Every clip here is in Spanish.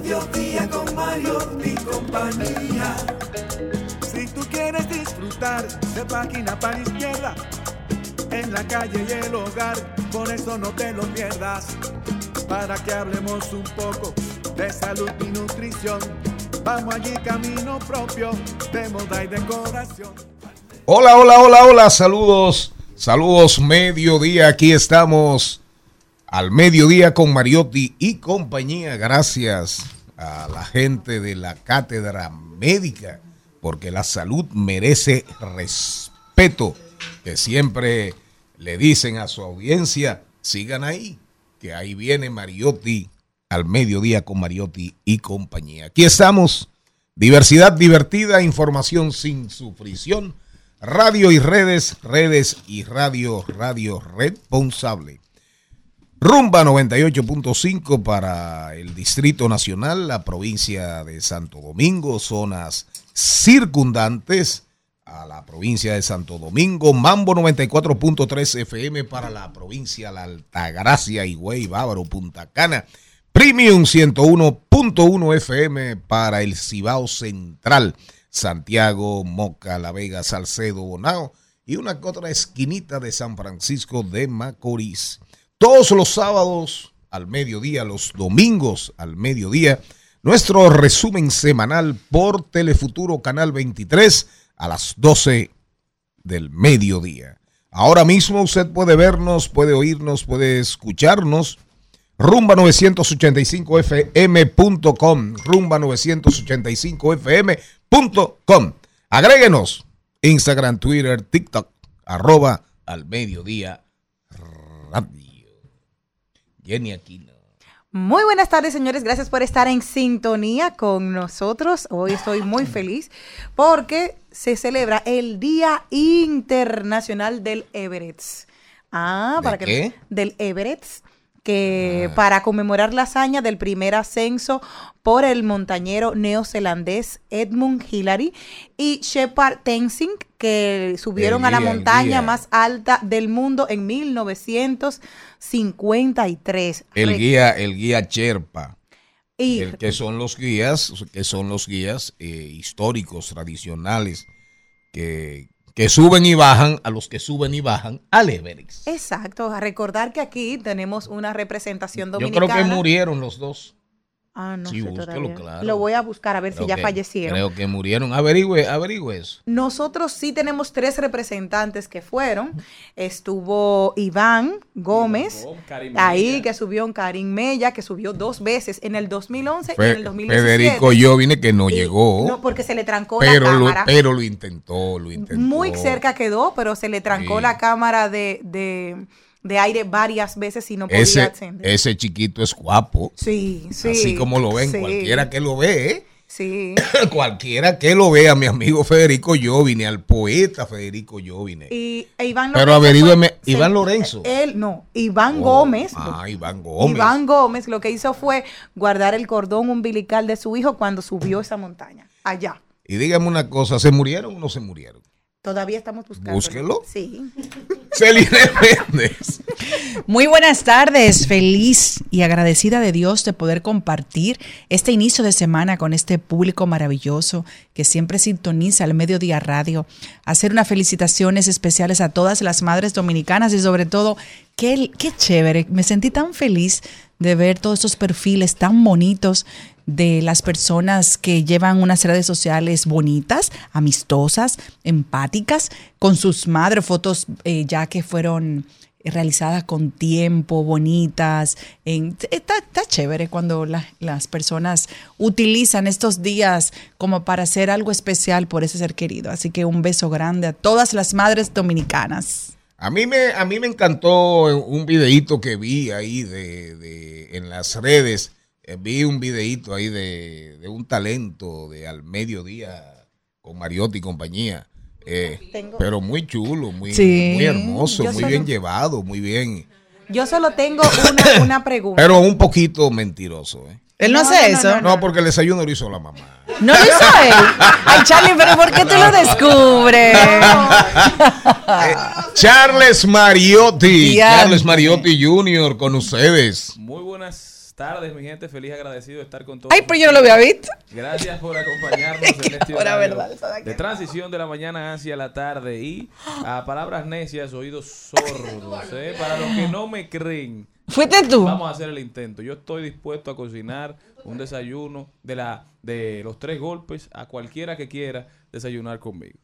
mediodía con Mario y compañía. Si tú quieres disfrutar de página para izquierda, en la calle y el hogar, por eso no te lo pierdas. Para que hablemos un poco de salud y nutrición, vamos allí camino propio de moda y decoración. Hola, hola, hola, hola, saludos, saludos, mediodía, aquí estamos al mediodía con Mariotti y compañía, gracias a la gente de la cátedra médica, porque la salud merece respeto, que siempre le dicen a su audiencia, sigan ahí, que ahí viene Mariotti al mediodía con Mariotti y compañía. Aquí estamos, diversidad divertida, información sin sufrición, radio y redes, redes y radio, radio responsable. Rumba 98.5 para el Distrito Nacional, la provincia de Santo Domingo, zonas circundantes a la provincia de Santo Domingo, Mambo 94.3 FM para la provincia de La Altagracia, Higüey, Bávaro, Punta Cana, Premium 101.1 FM para el Cibao Central, Santiago, Moca, La Vega, Salcedo, Bonao y una otra esquinita de San Francisco de Macorís. Todos los sábados al mediodía, los domingos al mediodía, nuestro resumen semanal por Telefuturo Canal 23 a las 12 del mediodía. Ahora mismo usted puede vernos, puede oírnos, puede escucharnos. Rumba985fm.com, rumba985fm.com. Agréguenos Instagram, Twitter, TikTok, arroba al mediodía radio. Jenny Aquino. Muy buenas tardes, señores. Gracias por estar en sintonía con nosotros. Hoy estoy muy feliz porque se celebra el Día Internacional del Everett. Ah, ¿De para qué? que del Everett que Ah. para conmemorar la hazaña del primer ascenso por el montañero neozelandés Edmund Hillary y Shepard Tenzing que subieron a la montaña más alta del mundo en 1953. El Re- guía, el guía Sherpa. y el que son los guías, que son los guías eh, históricos, tradicionales, que, que suben y bajan, a los que suben y bajan al Everest. Exacto, a recordar que aquí tenemos una representación Yo dominicana. creo que murieron los dos. Ah, no Sí, sé claro. Lo voy a buscar a ver si ya que- fallecieron. Creo que murieron. Averigüe, averigüe eso. Nosotros sí tenemos tres representantes que fueron. Estuvo Iván Gómez, ahí que subió un Karim Mella, que subió dos veces en el 2011 y en el 2017. Federico Jovine que no Y- llegó, No, porque se le trancó pero, la lo, cámara. pero lo intentó, lo intentó. Muy cerca quedó, pero se le trancó Sí. la cámara de, de, de aire varias veces y no podía Ese, ascender. ese chiquito es guapo. Sí, sí. Así como lo ven, sí, cualquiera que lo ve, ¿eh? Sí. cualquiera que lo vea, mi amigo Federico Jovine, al poeta Federico Jovine. Y e Iván Pero Lorenzo averígüeme, fue- Iván Lorenzo. Él, no, Iván Oh, Gómez. Ah, Iván Gómez. Iván Gómez lo que hizo fue guardar el cordón umbilical de su hijo cuando subió esa montaña, allá. Y dígame una cosa, ¿se murieron o no se murieron? Todavía estamos buscando. Búsquelo. Sí. Celine Méndez. Muy buenas tardes, feliz y agradecida de Dios de poder compartir este inicio de semana con este público maravilloso que siempre sintoniza el Mediodía Radio. Hacer unas felicitaciones especiales a todas las madres dominicanas y sobre todo, qué, qué chévere, me sentí tan feliz de ver todos estos perfiles tan bonitos de las personas que llevan unas redes sociales bonitas, amistosas, empáticas, con sus madres, fotos eh, ya que fueron realizadas con tiempo, bonitas. En, está, chévere cuando la- las personas utilizan estos días como para hacer algo especial por ese ser querido. Así que un beso grande a todas las madres dominicanas. A mí me, a mí me encantó un videíto que vi ahí de, de- en las redes. Eh, vi un videíto ahí de, de un talento de al mediodía con Mariotti y compañía. Eh, Tengo- pero muy chulo, muy, Sí. muy hermoso, Yo muy solo- bien llevado, muy bien. Yo solo tengo una, una pregunta. Pero un poquito mentiroso, ¿eh? Él no, No, hace no, no, eso. no, No, porque el desayuno lo hizo la mamá. No lo hizo él. Ay, Charlie, pero ¿por qué tú lo descubres? Eh, Charles Mariotti. Charles Mariotti Jr. con ustedes. Muy buenas tardes, mi gente. Feliz agradecido de estar con todos. Ay, pero yo no lo había visto. Gracias por acompañarnos en este verdad, de de transición de la mañana hacia la tarde y a palabras necias, oídos sordos. ¿eh? Para los que no me creen, Fuiste tú. vamos a hacer el intento. Yo estoy dispuesto a cocinar un desayuno de la de los tres golpes a cualquiera que quiera desayunar conmigo.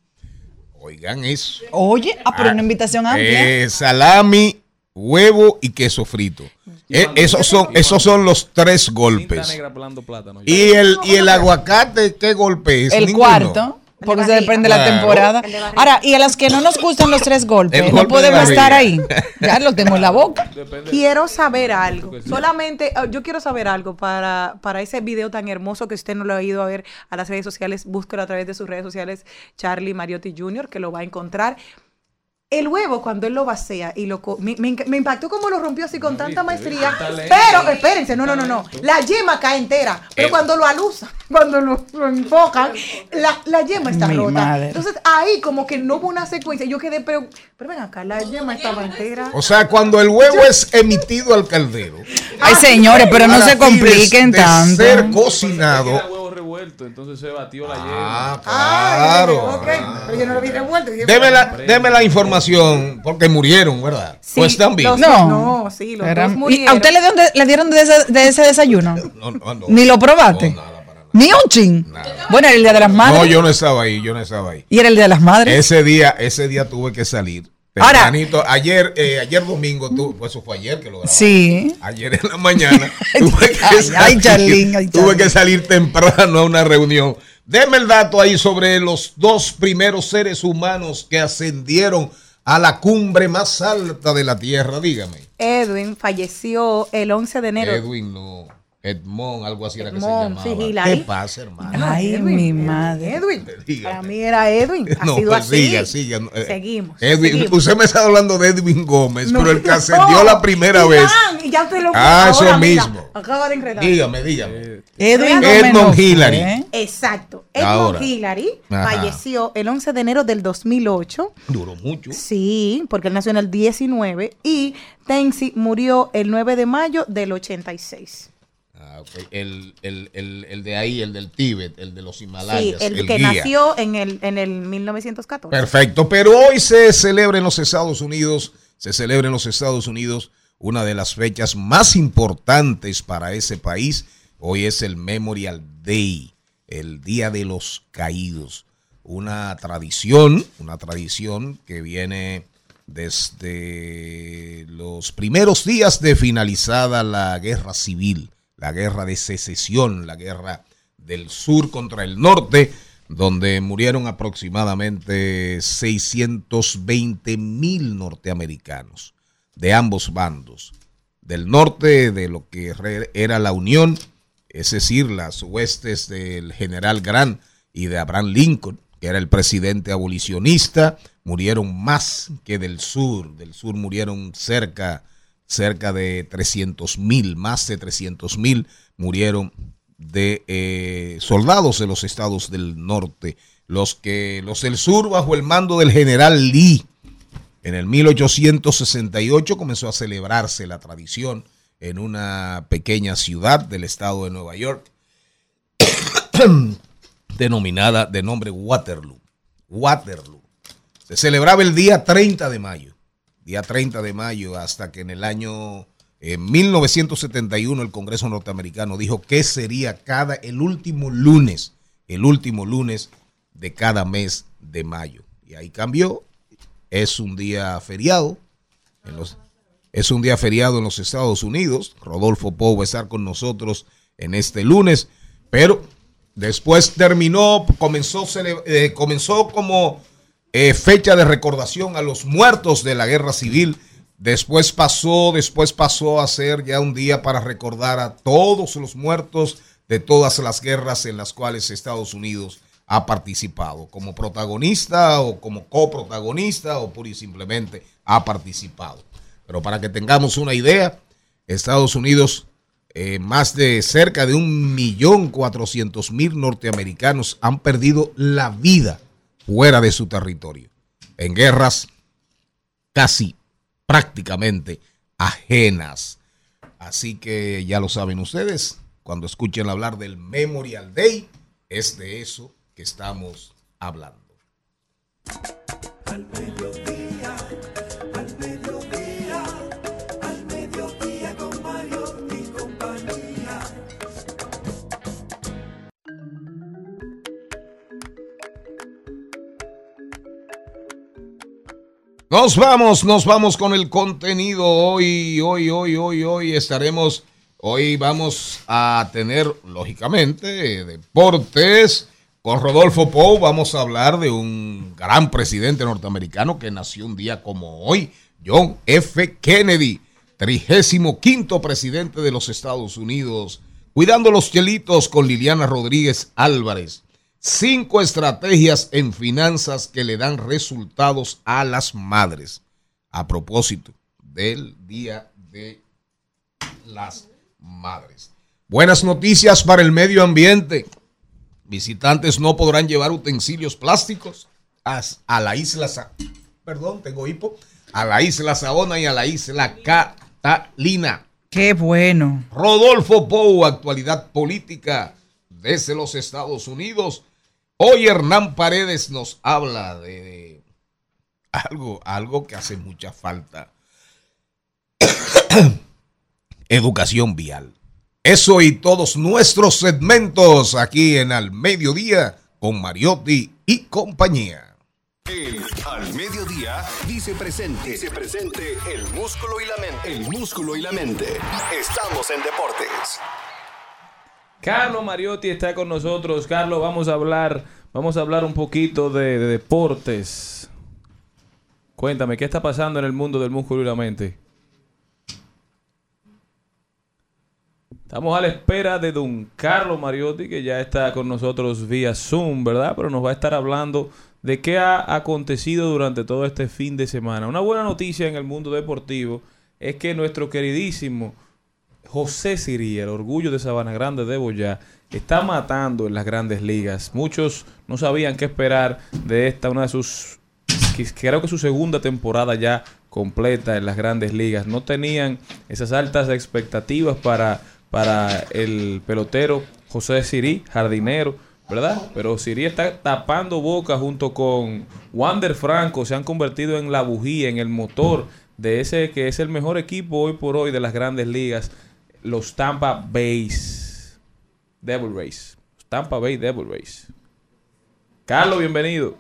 Oigan eso. Oye, ah, pero una invitación amplia. Eh, salami, huevo y queso frito. Eh, esos, son, esos son los tres golpes. negra plando plátano. Y el, y el aguacate, ¿qué golpe es? el Ninguno. cuarto. Porque de se depende de la temporada. De. Ahora, y a las que no nos gustan los tres golpes, no podemos estar ahí. Ya lo tengo en la boca. Depende. Quiero saber algo. Solamente, ah, yo quiero saber algo para, para ese video tan hermoso que usted no lo ha ido a ver a las redes sociales. Búsquelo a través de sus redes sociales, Charlie Mariotti Jr., que lo va a encontrar. El huevo, cuando él lo vacía y lo. co- Me, me enc- me impactó como lo rompió así con No, tanta maestría. talento. Pero, espérense, no, no, no, no. La yema cae entera. Pero Eh. cuando lo alusa, cuando lo, lo enfocan, la, la yema está Mi rota. madre. Entonces ahí como que no hubo una secuencia. Yo quedé, pero, pero ven acá, la yema estaba entera. O sea, cuando el huevo es emitido al caldero. Ay, señores, pero no se compliquen tanto. ser cocinado. Revuelto, entonces se batió la Ah, yema. Ah, claro. ok, pero yo no lo vi revuelto. Dije, Deme la, deme la información, porque murieron, ¿verdad? Sí, pues están vivos. los- No. No, sí, los Era- dos ¿Y murieron. ¿A usted le dieron de, le dieron de ese, de ese desayuno? No, no, no. ¿Ni lo probaste? No, nada, nada. ¿Ni un chin? Bueno, era el día de las madres. No, yo no estaba ahí, yo no estaba ahí. Y era el día de las madres. Ese día, ese día tuve que salir. Ahora- Tempranito. ayer, eh, ayer domingo, tu, pues eso fue ayer que lo grabamos. Sí. Ayer en la mañana tuve que Ay, salir, ay, Charlín, ay, tuve que salir temprano a una reunión. Deme el dato ahí sobre los dos primeros seres humanos que ascendieron a la cumbre más alta de la Tierra. Dígame. Edwin falleció el 11 de enero. Edwin, no. Edmond, algo así era que se Edmond, llamaba. sí, Hilary. ¿Qué pasa, hermano? Ay, mi madre. Edwin. Para mí era Edwin. Ha No, sido pues así. siga, siga. Eh, Seguimos. Edwin, seguimos. usted me está hablando de Edwin Gómez, No, pero el que no. ascendió la primera Y vez. ya, y ya te lo Ah, eso ahora, mismo. acaba de enredar. Dígame, dígame. Edwin Edmond Hillary. ¿eh? Exacto. Edmond Ahora. Hillary Ajá. falleció el 11 de enero del 2008. Duró mucho. Sí, porque él nació en el 19 y Tensi murió el 9 de mayo del 86. Ah, el, el, el, el de ahí, el del Tíbet, el de los Sí, Himalayas. el, que guía. nació en el, en el 1914. Perfecto, pero hoy se celebra en los Estados Unidos, se celebra en los Estados Unidos una de las fechas más importantes para ese país. Hoy es el Memorial Day, el Día de los Caídos. Una tradición, una tradición que viene desde los primeros días de finalizada la guerra civil, la guerra de secesión, la guerra del sur contra el norte, donde murieron aproximadamente 620 mil norteamericanos de ambos bandos. Del norte de lo que era la Unión, es decir, las huestes del general Grant y de Abraham Lincoln, que era el presidente abolicionista, murieron más que del sur. Del sur murieron cerca, cerca de 300 mil, más de 300 mil murieron de eh, soldados de los estados del norte. Los que los del sur bajo el mando del general Lee En el 1868 comenzó a celebrarse la tradición en una pequeña ciudad del estado de Nueva York, denominada de nombre Waterloo. Waterloo. Se celebraba el día 30 de mayo, día 30 de mayo, hasta que en el año en 1971 el Congreso norteamericano dijo que sería cada el último lunes, el último lunes de cada mes de mayo. Y ahí cambió. Es un día feriado. Es un día feriado en los Estados Unidos. Rodolfo Pou va a estar con nosotros en este lunes. Pero después terminó, comenzó, eh, comenzó como eh, fecha de recordación a los muertos de la guerra civil. Después pasó, después pasó a ser ya un día para recordar a todos los muertos de todas las guerras en las cuales Estados Unidos ha participado, como protagonista o como coprotagonista o pura y simplemente ha participado. Pero para que tengamos una idea, Estados Unidos, eh, más de cerca de un millón cuatrocientos mil norteamericanos han perdido la vida fuera de su territorio, en guerras casi prácticamente ajenas. Así que ya lo saben ustedes, cuando escuchen hablar del Memorial Day, es de eso que estamos hablando. Nos vamos, nos vamos con el contenido. Hoy, hoy, hoy, hoy, hoy estaremos, hoy vamos a tener, lógicamente, deportes. Con Rodolfo Pou vamos a hablar de un gran presidente norteamericano que nació un día como hoy, John F. Kennedy, 35 presidente de los Estados Unidos. Cuidando los chelitos con Liliana Rodríguez Álvarez. Cinco estrategias en finanzas que le dan resultados a las madres. A propósito del Día de las Madres. Buenas noticias para el medio ambiente. Visitantes no podrán llevar utensilios plásticos a, la isla, Sa- perdón, tengo hipo, a la isla Saona y a la isla Catalina. Qué bueno. Rodolfo Pou, actualidad política desde los Estados Unidos. Hoy Hernán Paredes nos habla de, algo, algo que hace mucha falta. Educación vial. Eso y todos nuestros segmentos aquí en Al Mediodía con Mariotti y compañía. El Al Mediodía dice presente. Dice presente el músculo y la mente. El músculo y la mente. Estamos en deportes. Carlos Mariotti está con nosotros. Carlos, vamos a hablar, vamos a hablar un poquito de, de deportes. Cuéntame, ¿qué está pasando en el mundo del músculo y la mente? Estamos a la espera de don Carlos Mariotti, que ya está con nosotros vía Zoom, ¿verdad? Pero nos va a estar hablando de qué ha acontecido durante todo este fin de semana. Una buena noticia en el mundo deportivo es que nuestro queridísimo José Sirí, el orgullo de Sabana Grande de Boyá, está matando en las grandes ligas. Muchos no sabían qué esperar de esta, una de sus, creo que su segunda temporada ya completa en las grandes ligas. No tenían esas altas expectativas para, para el pelotero José Sirí, jardinero, ¿verdad? Pero Sirí está tapando boca junto con Wander Franco, se han convertido en la bujía, en el motor de ese que es el mejor equipo hoy por hoy de las grandes ligas, los Tampa Bay Devil Rays. Tampa Bay Devil Rays. Carlos, bienvenido.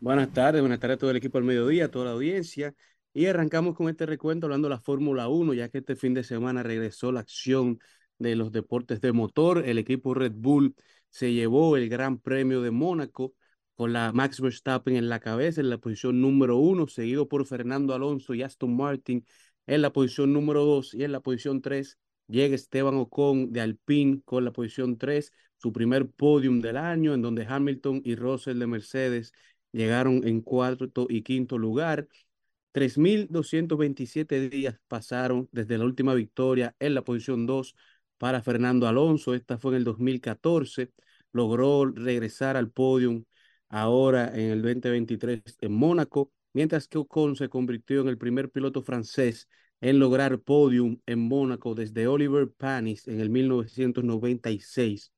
Buenas tardes, buenas tardes a todo el equipo del mediodía, a toda la audiencia. Y arrancamos con este recuento hablando de la Fórmula 1, ya que este fin de semana regresó la acción de los deportes de motor. El equipo Red Bull se llevó el Gran Premio de Mónaco con la Max Verstappen en la cabeza en la posición número uno, seguido por Fernando Alonso y Aston Martin en la posición número dos y en la posición tres llega Esteban Ocon de Alpine con la posición tres, su primer podium del año, en donde Hamilton y Russell de Mercedes llegaron en cuarto y quinto lugar. 3.227 días pasaron desde la última victoria en la posición 2 para Fernando Alonso. Esta fue en el 2014. Logró regresar al podium ahora en el 2023 en Mónaco. Mientras que Ocon se convirtió en el primer piloto francés en lograr podium en Mónaco desde Oliver Panis en el 1996.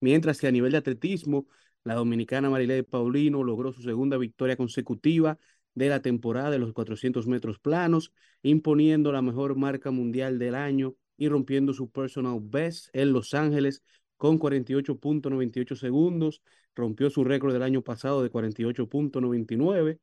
Mientras que a nivel de atletismo, la dominicana Marilé Paulino logró su segunda victoria consecutiva de la temporada de los 400 metros planos, imponiendo la mejor marca mundial del año y rompiendo su personal best en Los Ángeles con 48.98 segundos, rompió su récord del año pasado de 48.99.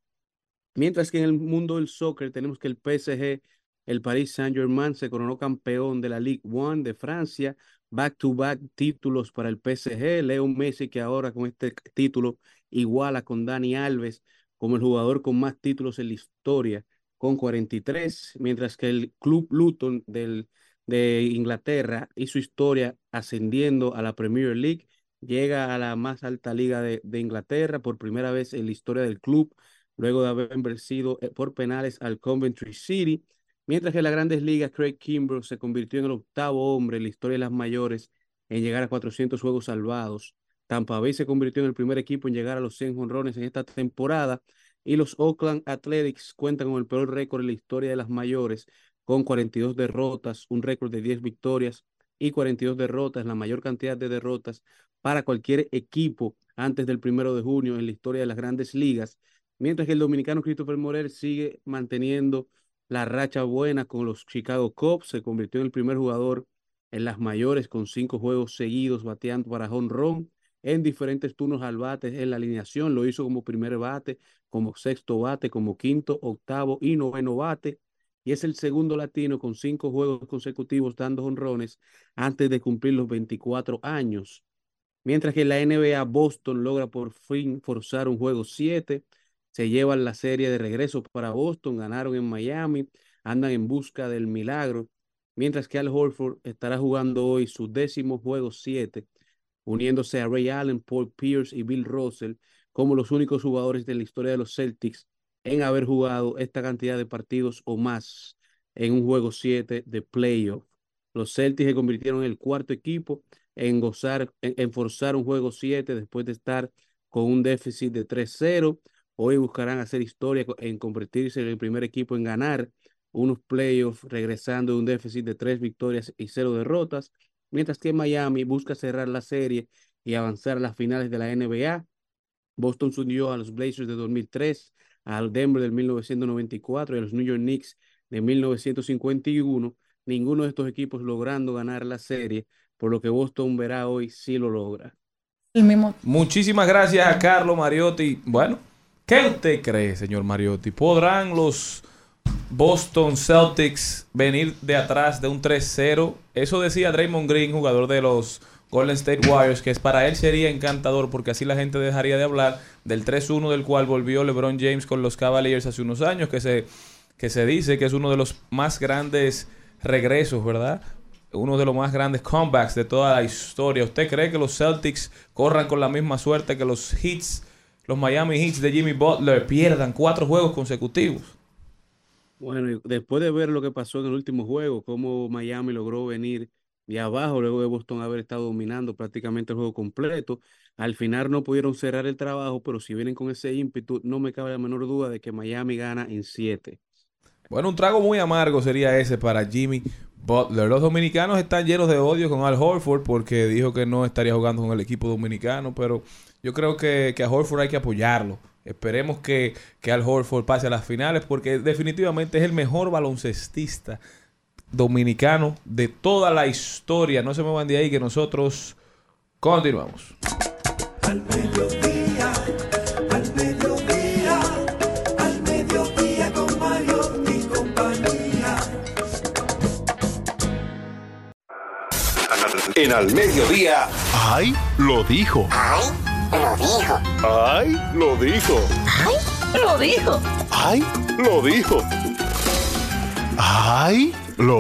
Mientras que en el mundo del soccer tenemos que el PSG, el Paris Saint-Germain, se coronó campeón de la Ligue 1 de Francia, back-to-back títulos para el PSG. Leo Messi, que ahora con este título iguala con Dani Alves como el jugador con más títulos en la historia, con 43, mientras que el Club Luton del, de Inglaterra hizo historia ascendiendo a la Premier League, llega a la más alta liga de, de Inglaterra por primera vez en la historia del club, luego de haber vencido eh, por penales al Coventry City, mientras que en las grandes ligas Craig Kimbrell se convirtió en el octavo hombre en la historia de las mayores en llegar a 400 juegos salvados. Tampa Bay se convirtió en el primer equipo en llegar a los 100 jonrones en esta temporada y los Oakland Athletics cuentan con el peor récord en la historia de las mayores con 42 derrotas, un récord de 10 victorias y 42 derrotas, la mayor cantidad de derrotas para cualquier equipo antes del primero de junio en la historia de las grandes ligas, mientras que el dominicano Christopher Morel sigue manteniendo la racha buena con los Chicago Cubs, se convirtió en el primer jugador en las mayores con cinco juegos seguidos bateando para run en diferentes turnos al bate en la alineación, lo hizo como primer bate, como sexto bate, como quinto, octavo y noveno bate, y es el segundo latino con cinco juegos consecutivos dando honrones antes de cumplir los 24 años. Mientras que la NBA Boston logra por fin forzar un juego 7, se llevan la serie de regreso para Boston, ganaron en Miami, andan en busca del milagro, mientras que Al Horford estará jugando hoy su décimo juego 7, uniéndose a Ray Allen, Paul Pierce y Bill Russell como los únicos jugadores de la historia de los Celtics en haber jugado esta cantidad de partidos o más en un juego 7 de playoff. Los Celtics se convirtieron en el cuarto equipo en gozar, en, forzar un juego 7 después de estar con un déficit de 3-0. Hoy buscarán hacer historia en convertirse en el primer equipo en ganar unos playoffs, regresando de un déficit de 3 victorias y 0 derrotas, mientras que Miami busca cerrar la serie y avanzar a las finales de la NBA. Boston se unió a los Blazers de 2003 al Denver del 1994 y a los New York Knicks de 1951, ninguno de estos equipos logrando ganar la serie, por lo que Boston verá hoy si lo logra. El mismo. Muchísimas gracias a Carlos Mariotti. Bueno, ¿qué usted cree, señor Mariotti? ¿Podrán los Boston Celtics venir de atrás de un 3-0? Eso decía Draymond Green, jugador de los Golden State Warriors, que para él sería encantador porque así la gente dejaría de hablar del 3-1 del cual volvió LeBron James con los Cavaliers hace unos años, que se, que se dice que es uno de los más grandes regresos, ¿verdad? Uno de los más grandes comebacks de toda la historia. ¿Usted cree que los Celtics corran con la misma suerte que los Heats, los Miami Heats de Jimmy Butler, pierdan cuatro juegos consecutivos? Bueno, después de ver lo que pasó en el último juego, cómo Miami logró venir de abajo, luego de Boston haber estado dominando prácticamente el juego completo. Al final no pudieron cerrar el trabajo, pero si vienen con ese ímpetu, no me cabe la menor duda de que Miami gana en siete. Bueno, un trago muy amargo sería ese para Jimmy Butler. Los dominicanos están llenos de odio con Al Horford porque dijo que no estaría jugando con el equipo dominicano, pero yo creo que, que a Horford hay que apoyarlo. Esperemos que, que Al Horford pase a las finales porque definitivamente es el mejor baloncestista dominicano de toda la historia. No se muevan de ahí que nosotros continuamos. En Al Mediodía. ¡Ay! Lo dijo. ¡Ay! Lo dijo. ¡Ay! Lo dijo. ¡Ay! Lo dijo. ¡Ay! Lo dijo. ¡Ay! Lo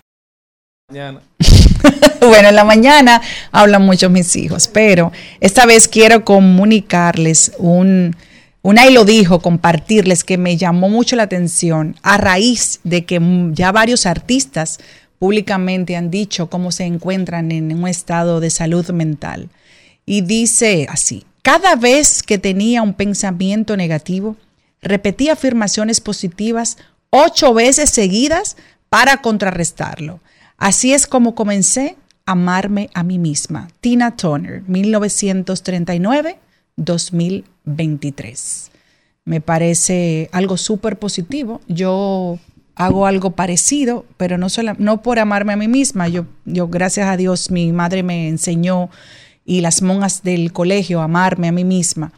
Mañana. bueno, en la mañana hablan mucho mis hijos, pero esta vez quiero comunicarles un, un ahí lo dijo, compartirles que me llamó mucho la atención a raíz de que ya varios artistas públicamente han dicho cómo se encuentran en un estado de salud mental. Y dice así, cada vez que tenía un pensamiento negativo, Repetí afirmaciones positivas ocho veces seguidas para contrarrestarlo. Así es como comencé a amarme a mí misma. Tina Turner, 1939-2023. Me parece algo súper positivo. Yo hago algo parecido, pero no, sola- no por amarme a mí misma. Yo, yo, gracias a Dios, mi madre me enseñó y las monjas del colegio a amarme a mí misma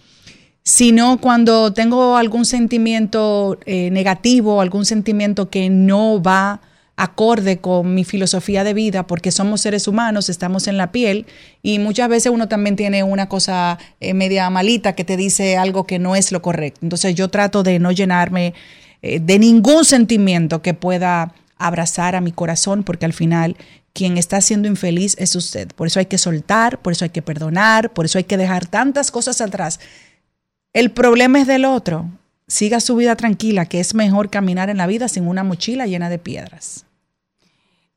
sino cuando tengo algún sentimiento eh, negativo, algún sentimiento que no va acorde con mi filosofía de vida, porque somos seres humanos, estamos en la piel y muchas veces uno también tiene una cosa eh, media malita que te dice algo que no es lo correcto. Entonces yo trato de no llenarme eh, de ningún sentimiento que pueda abrazar a mi corazón, porque al final quien está siendo infeliz es usted. Por eso hay que soltar, por eso hay que perdonar, por eso hay que dejar tantas cosas atrás. El problema es del otro. Siga su vida tranquila, que es mejor caminar en la vida sin una mochila llena de piedras.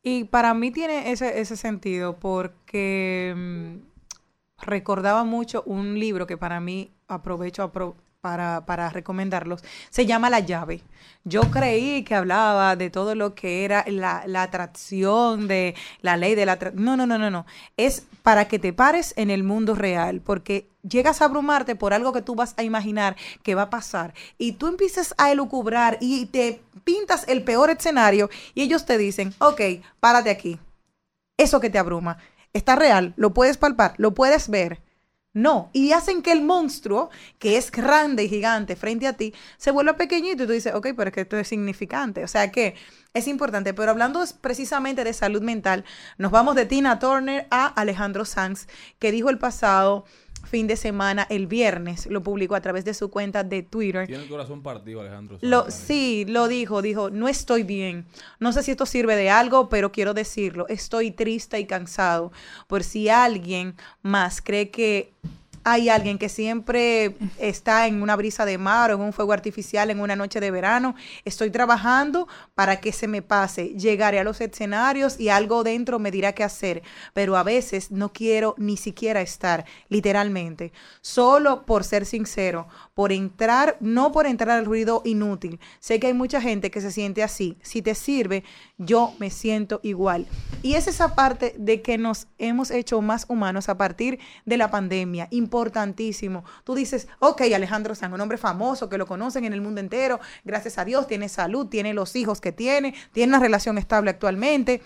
Y para mí tiene ese, ese sentido porque mm, recordaba mucho un libro que para mí aprovecho apro- para, para recomendarlos. Se llama La llave. Yo creí que hablaba de todo lo que era la, la atracción, de la ley de la atracción. No, no, no, no, no. Es para que te pares en el mundo real, porque llegas a abrumarte por algo que tú vas a imaginar que va a pasar y tú empiezas a elucubrar y te pintas el peor escenario y ellos te dicen, ok, párate aquí. Eso que te abruma está real, lo puedes palpar, lo puedes ver. No, y hacen que el monstruo, que es grande y gigante frente a ti, se vuelva pequeñito y tú dices, ok, pero es que esto es significante. O sea que es importante. Pero hablando precisamente de salud mental, nos vamos de Tina Turner a Alejandro Sanz, que dijo el pasado fin de semana, el viernes, lo publicó a través de su cuenta de Twitter. Tiene el corazón partido, Alejandro. Lo, sí, lo dijo, dijo, no estoy bien. No sé si esto sirve de algo, pero quiero decirlo. Estoy triste y cansado. Por si alguien más cree que hay alguien que siempre está en una brisa de mar o en un fuego artificial en una noche de verano, estoy trabajando para que se me pase. Llegaré a los escenarios y algo dentro me dirá qué hacer, pero a veces no quiero ni siquiera estar, literalmente, solo por ser sincero, por entrar, no por entrar al ruido inútil. Sé que hay mucha gente que se siente así. Si te sirve, yo me siento igual. Y es esa parte de que nos hemos hecho más humanos a partir de la pandemia. Importantísimo. Tú dices, ok, Alejandro Sanz, un hombre famoso que lo conocen en el mundo entero, gracias a Dios, tiene salud, tiene los hijos que tiene, tiene una relación estable actualmente.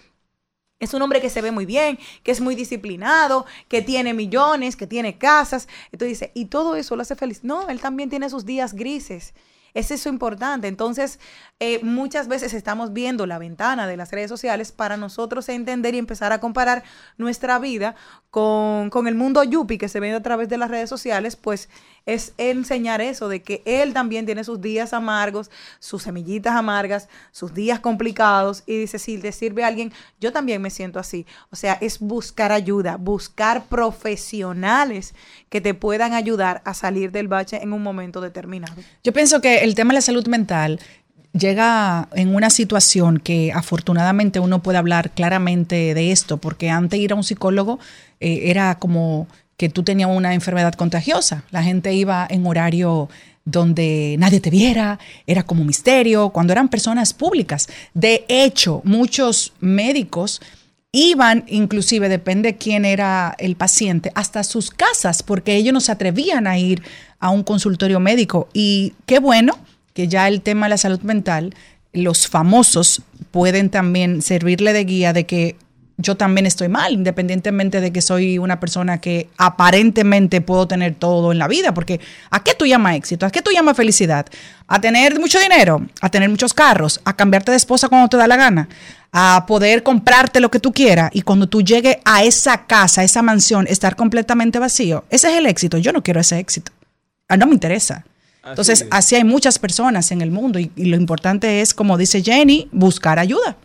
Es un hombre que se ve muy bien, que es muy disciplinado, que tiene millones, que tiene casas. Entonces dice, ¿y todo eso lo hace feliz? No, él también tiene sus días grises. Es eso importante. Entonces, eh, muchas veces estamos viendo la ventana de las redes sociales para nosotros entender y empezar a comparar nuestra vida con, con el mundo yuppie que se ve a través de las redes sociales, pues es enseñar eso, de que él también tiene sus días amargos, sus semillitas amargas, sus días complicados, y dice, si le sirve a alguien, yo también me siento así. O sea, es buscar ayuda, buscar profesionales que te puedan ayudar a salir del bache en un momento determinado. Yo pienso que el tema de la salud mental llega en una situación que afortunadamente uno puede hablar claramente de esto, porque antes ir a un psicólogo eh, era como que tú tenías una enfermedad contagiosa. La gente iba en horario donde nadie te viera, era como misterio, cuando eran personas públicas. De hecho, muchos médicos iban, inclusive, depende quién era el paciente, hasta sus casas, porque ellos no se atrevían a ir a un consultorio médico. Y qué bueno que ya el tema de la salud mental, los famosos pueden también servirle de guía de que yo también estoy mal, independientemente de que soy una persona que aparentemente puedo tener todo en la vida, porque ¿a qué tú llamas éxito? ¿A qué tú llamas felicidad? ¿A tener mucho dinero? ¿A tener muchos carros? ¿A cambiarte de esposa cuando te da la gana? ¿A poder comprarte lo que tú quieras? Y cuando tú llegues a esa casa, a esa mansión, estar completamente vacío. Ese es el éxito. Yo no quiero ese éxito. Ah, no me interesa. Entonces, es. así hay muchas personas en el mundo y, y lo importante es, como dice Jenny, buscar ayuda.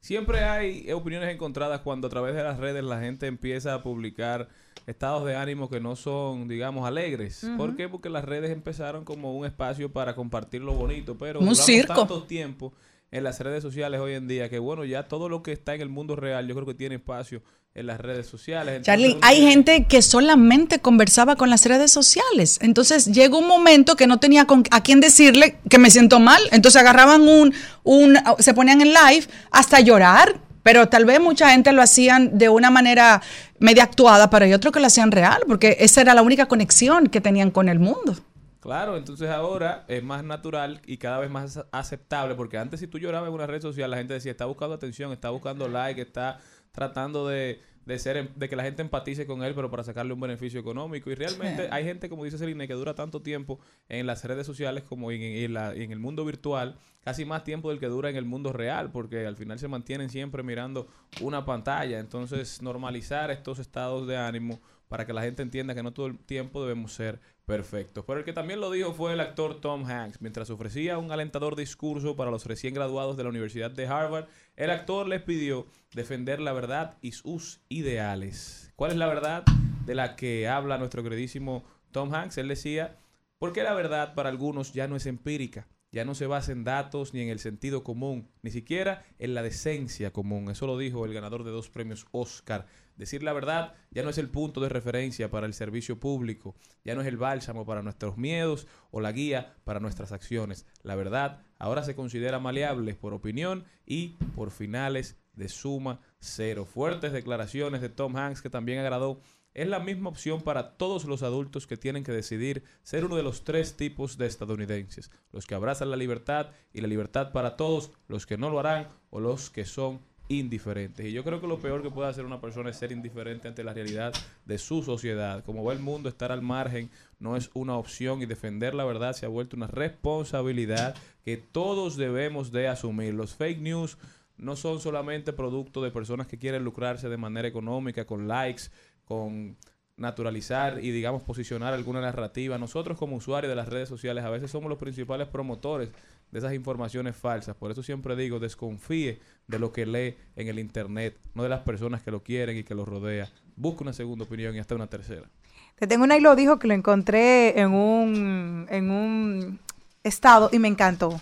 Siempre hay opiniones encontradas cuando a través de las redes la gente empieza a publicar estados de ánimo que no son, digamos, alegres. ¿Por qué? Porque las redes empezaron como un espacio para compartir lo bonito, pero Un circo. tanto tiempo en las redes sociales hoy en día, que bueno, ya todo lo que está en el mundo real, yo creo que tiene espacio en las redes sociales. Entonces, Charlie, hay gente que solamente conversaba con las redes sociales. Entonces llegó un momento que no tenía con, a quién decirle que me siento mal. Entonces agarraban un, un, se ponían en live hasta llorar. Pero tal vez mucha gente lo hacían de una manera media actuada, pero hay otros que lo hacían real, porque esa era la única conexión que tenían con el mundo. Claro, entonces ahora es más natural y cada vez más aceptable, porque antes si tú llorabas en una red social, la gente decía, está buscando atención, está buscando like, está tratando de, de ser em- de que la gente empatice con él, pero para sacarle un beneficio económico. Y realmente hay gente, como dice Celine, que dura tanto tiempo en las redes sociales como en, en la- en el mundo virtual, casi más tiempo del que dura en el mundo real, porque al final se mantienen siempre mirando una pantalla. Entonces, normalizar estos estados de ánimo para que la gente entienda que no todo el tiempo debemos ser perfectos. Pero el que también lo dijo fue el actor Tom Hanks. Mientras ofrecía un alentador discurso para los recién graduados de la Universidad de Harvard, el actor les pidió defender la verdad y sus ideales. ¿Cuál es la verdad de la que habla nuestro queridísimo Tom Hanks? Él decía, porque la verdad para algunos ya no es empírica, ya no se basa en datos ni en el sentido común, ni siquiera en la decencia común. Eso lo dijo el ganador de dos premios Oscar. Decir la verdad ya no es el punto de referencia para el servicio público, ya no es el bálsamo para nuestros miedos o la guía para nuestras acciones. La verdad ahora se considera maleable por opinión y por finales de suma cero. Fuertes declaraciones de Tom Hanks que también agradó es la misma opción para todos los adultos que tienen que decidir ser uno de los tres tipos de estadounidenses, los que abrazan la libertad y la libertad para todos, los que no lo harán o los que son indiferentes. Y yo creo que lo peor que puede hacer una persona es ser indiferente ante la realidad de su sociedad. Como va el mundo, estar al margen no es una opción y defender la verdad se ha vuelto una responsabilidad que todos debemos de asumir. Los fake news no son solamente producto de personas que quieren lucrarse de manera económica, con likes, con naturalizar y digamos posicionar alguna narrativa. Nosotros como usuarios de las redes sociales a veces somos los principales promotores de esas informaciones falsas. Por eso siempre digo, desconfíe de lo que lee en el internet, no de las personas que lo quieren y que lo rodea. Busque una segunda opinión y hasta una tercera. Te tengo una y lo dijo que lo encontré en un, en un estado y me encantó.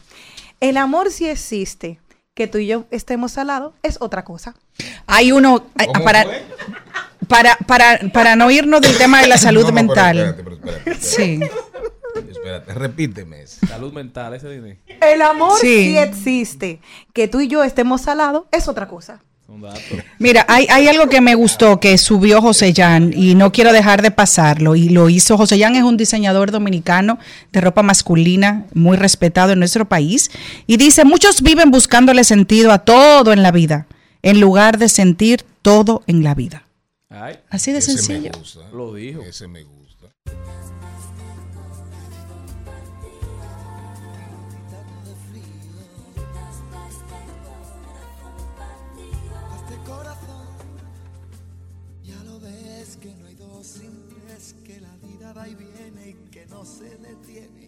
El amor sí existe. Que tú y yo estemos al lado es otra cosa. Hay uno ay, ¿Cómo para, fue? Para, para, para no irnos del tema de la salud No, no, pero mental. espérate, pero espérate, espérate. Sí. Espérate, repíteme. eso. Salud mental, ese dinero. El amor Sí. sí. existe. Que tú y yo estemos al lado es otra cosa. Un dato. Mira, hay, hay algo que me gustó que subió José Jan y no quiero dejar de pasarlo. Y lo hizo. José Jan es un diseñador dominicano de ropa masculina muy respetado en nuestro país. Y dice, muchos viven buscándole sentido a todo en la vida, en lugar de sentir todo en la vida. Ay, Así de Ese sencillo. me gusta. Lo dijo. Ese me gusta. Este corazón, ya lo ves que no hay dos sin tres, que la vida va y viene y que no se detiene,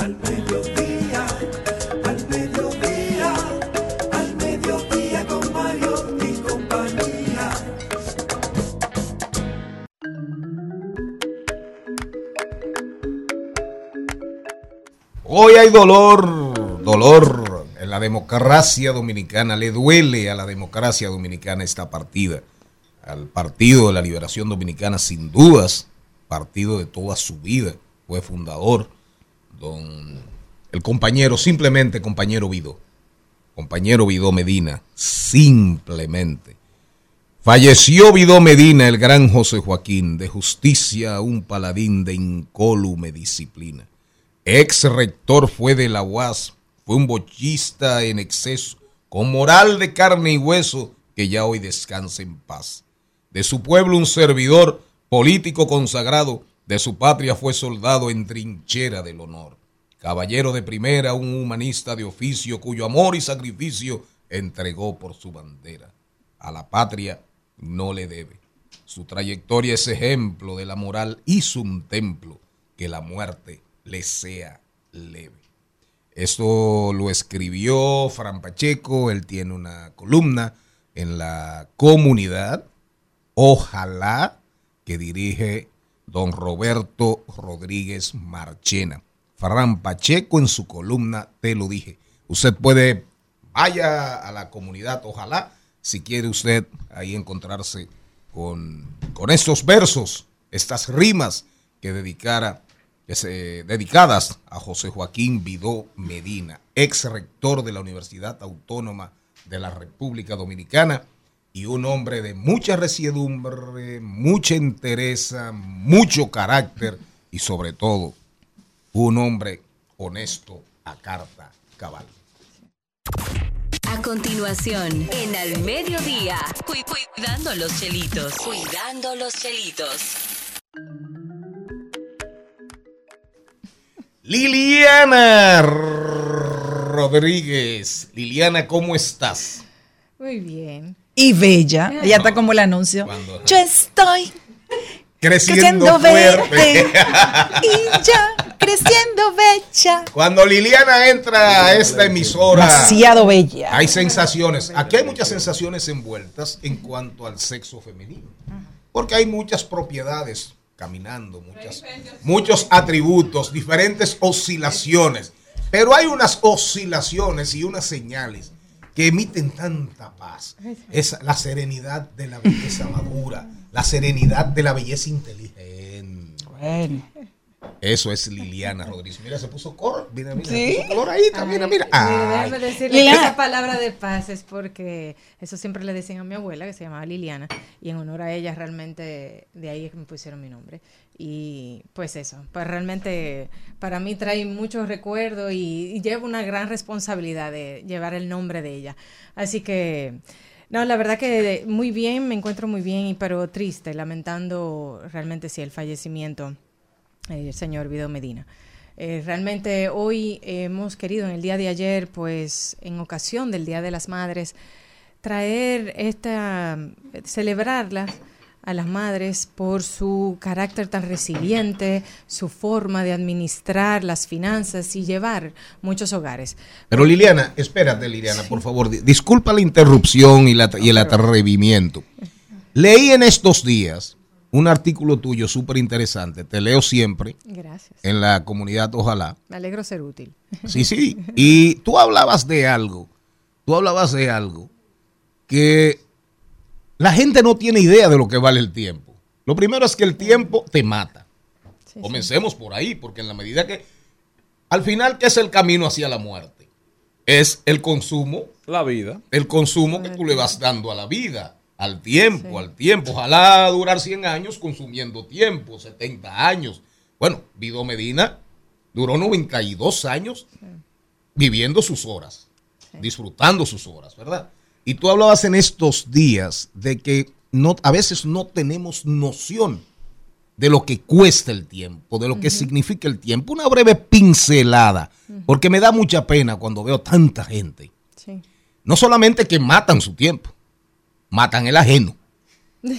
Al mediodía, al mediodía, al mediodía con compañía. Hoy hay dolor, dolor en la democracia dominicana. Le duele a la democracia dominicana esta partida. Al Partido de la Liberación Dominicana, sin dudas, partido de toda su vida. Fue fundador, don el compañero, simplemente compañero Vidó. Compañero Vidó Medina, simplemente. Falleció Vidó Medina, el gran José Joaquín, de justicia, un paladín de incólume disciplina. Ex rector fue de la UAS, fue un bochista en exceso, con moral de carne y hueso, que ya hoy descansa en paz. De su pueblo un servidor, político consagrado, De su patria fue soldado en trinchera del honor. Caballero de primera, un humanista de oficio cuyo amor y sacrificio entregó por su bandera. A la patria no le debe. Su trayectoria es ejemplo de la moral. Hizo un templo que la muerte le sea leve. Esto lo escribió Fran Pacheco, él tiene una columna en la comunidad, ojalá, que dirige don Roberto Rodríguez Marchena. Fran Pacheco en su columna, te lo dije. Usted puede, vaya a la comunidad, ojalá, si quiere usted ahí encontrarse con, con estos versos, estas rimas que dedicara que se- dedicadas a José Joaquín Vidó Medina, ex rector de la Universidad Autónoma de la República Dominicana y un hombre de mucha resiedumbre, mucha entereza, mucho carácter y sobre todo un hombre honesto a carta cabal. A continuación, en Al Mediodía, cu- cuidando los chelitos. Cuidando los chelitos. Liliana Rodríguez. Liliana, ¿cómo estás? Muy bien. Y bella. Ella está como el anuncio. Cuando- Yo estoy Creciendo verde. y ya creciendo bella. Cuando Liliana entra a esta emisora, Demasiado bella. hay sensaciones. Aquí hay muchas sensaciones envueltas en cuanto al sexo femenino. Porque hay muchas propiedades caminando, muchas, muchos atributos, diferentes oscilaciones. Pero hay unas oscilaciones y unas señales que emiten tanta paz. Es la serenidad de la belleza madura, la serenidad de la belleza inteligente. Bueno. Eso es Liliana Rodríguez. Mira, se puso color. Mira, mira, Sí. se puso color ahí. Mira, mira. Ay. déjeme decirle Liliana. que esa palabra de paz es porque eso siempre le decían a mi abuela, que se llamaba Liliana, y en honor a ella realmente de ahí es que me pusieron mi nombre. Y pues eso, pues realmente para mí trae muchos recuerdos y, y llevo una gran responsabilidad de llevar el nombre de ella. Así que, no, la verdad que muy bien, me encuentro muy bien, pero triste, lamentando realmente sí el fallecimiento el señor Vido Medina. Eh, realmente hoy hemos querido, en el día de ayer, pues en ocasión del Día de las Madres, traer esta, celebrarlas a las madres por su carácter tan resiliente, su forma de administrar las finanzas y llevar muchos hogares. Pero Liliana, espérate Liliana, por favor. di- Disculpa la interrupción y, la- y el atrevimiento. Leí en estos días un artículo tuyo súper interesante. Te leo siempre Gracias. en la comunidad Ojalá. Me alegro ser útil. Sí, sí. Y tú hablabas de algo. Tú hablabas de algo que la gente no tiene idea de lo que vale el tiempo. Lo primero es que el tiempo te mata. Sí, sí. Comencemos por ahí, porque en la medida que al final, ¿qué es el camino hacia la muerte? Es el consumo, La vida. el consumo que tú le vas dando a la vida, al tiempo, al tiempo. Ojalá durar 100 años consumiendo tiempo, 70 años. Bueno, Vido Medina duró 92 años viviendo sus horas, disfrutando sus horas, ¿verdad? Y tú hablabas en estos días de que no, a veces no tenemos noción de lo que cuesta el tiempo, de lo que significa el tiempo. Una breve pincelada, porque me da mucha pena cuando veo tanta gente. Sí. No solamente que matan su tiempo, matan el ajeno.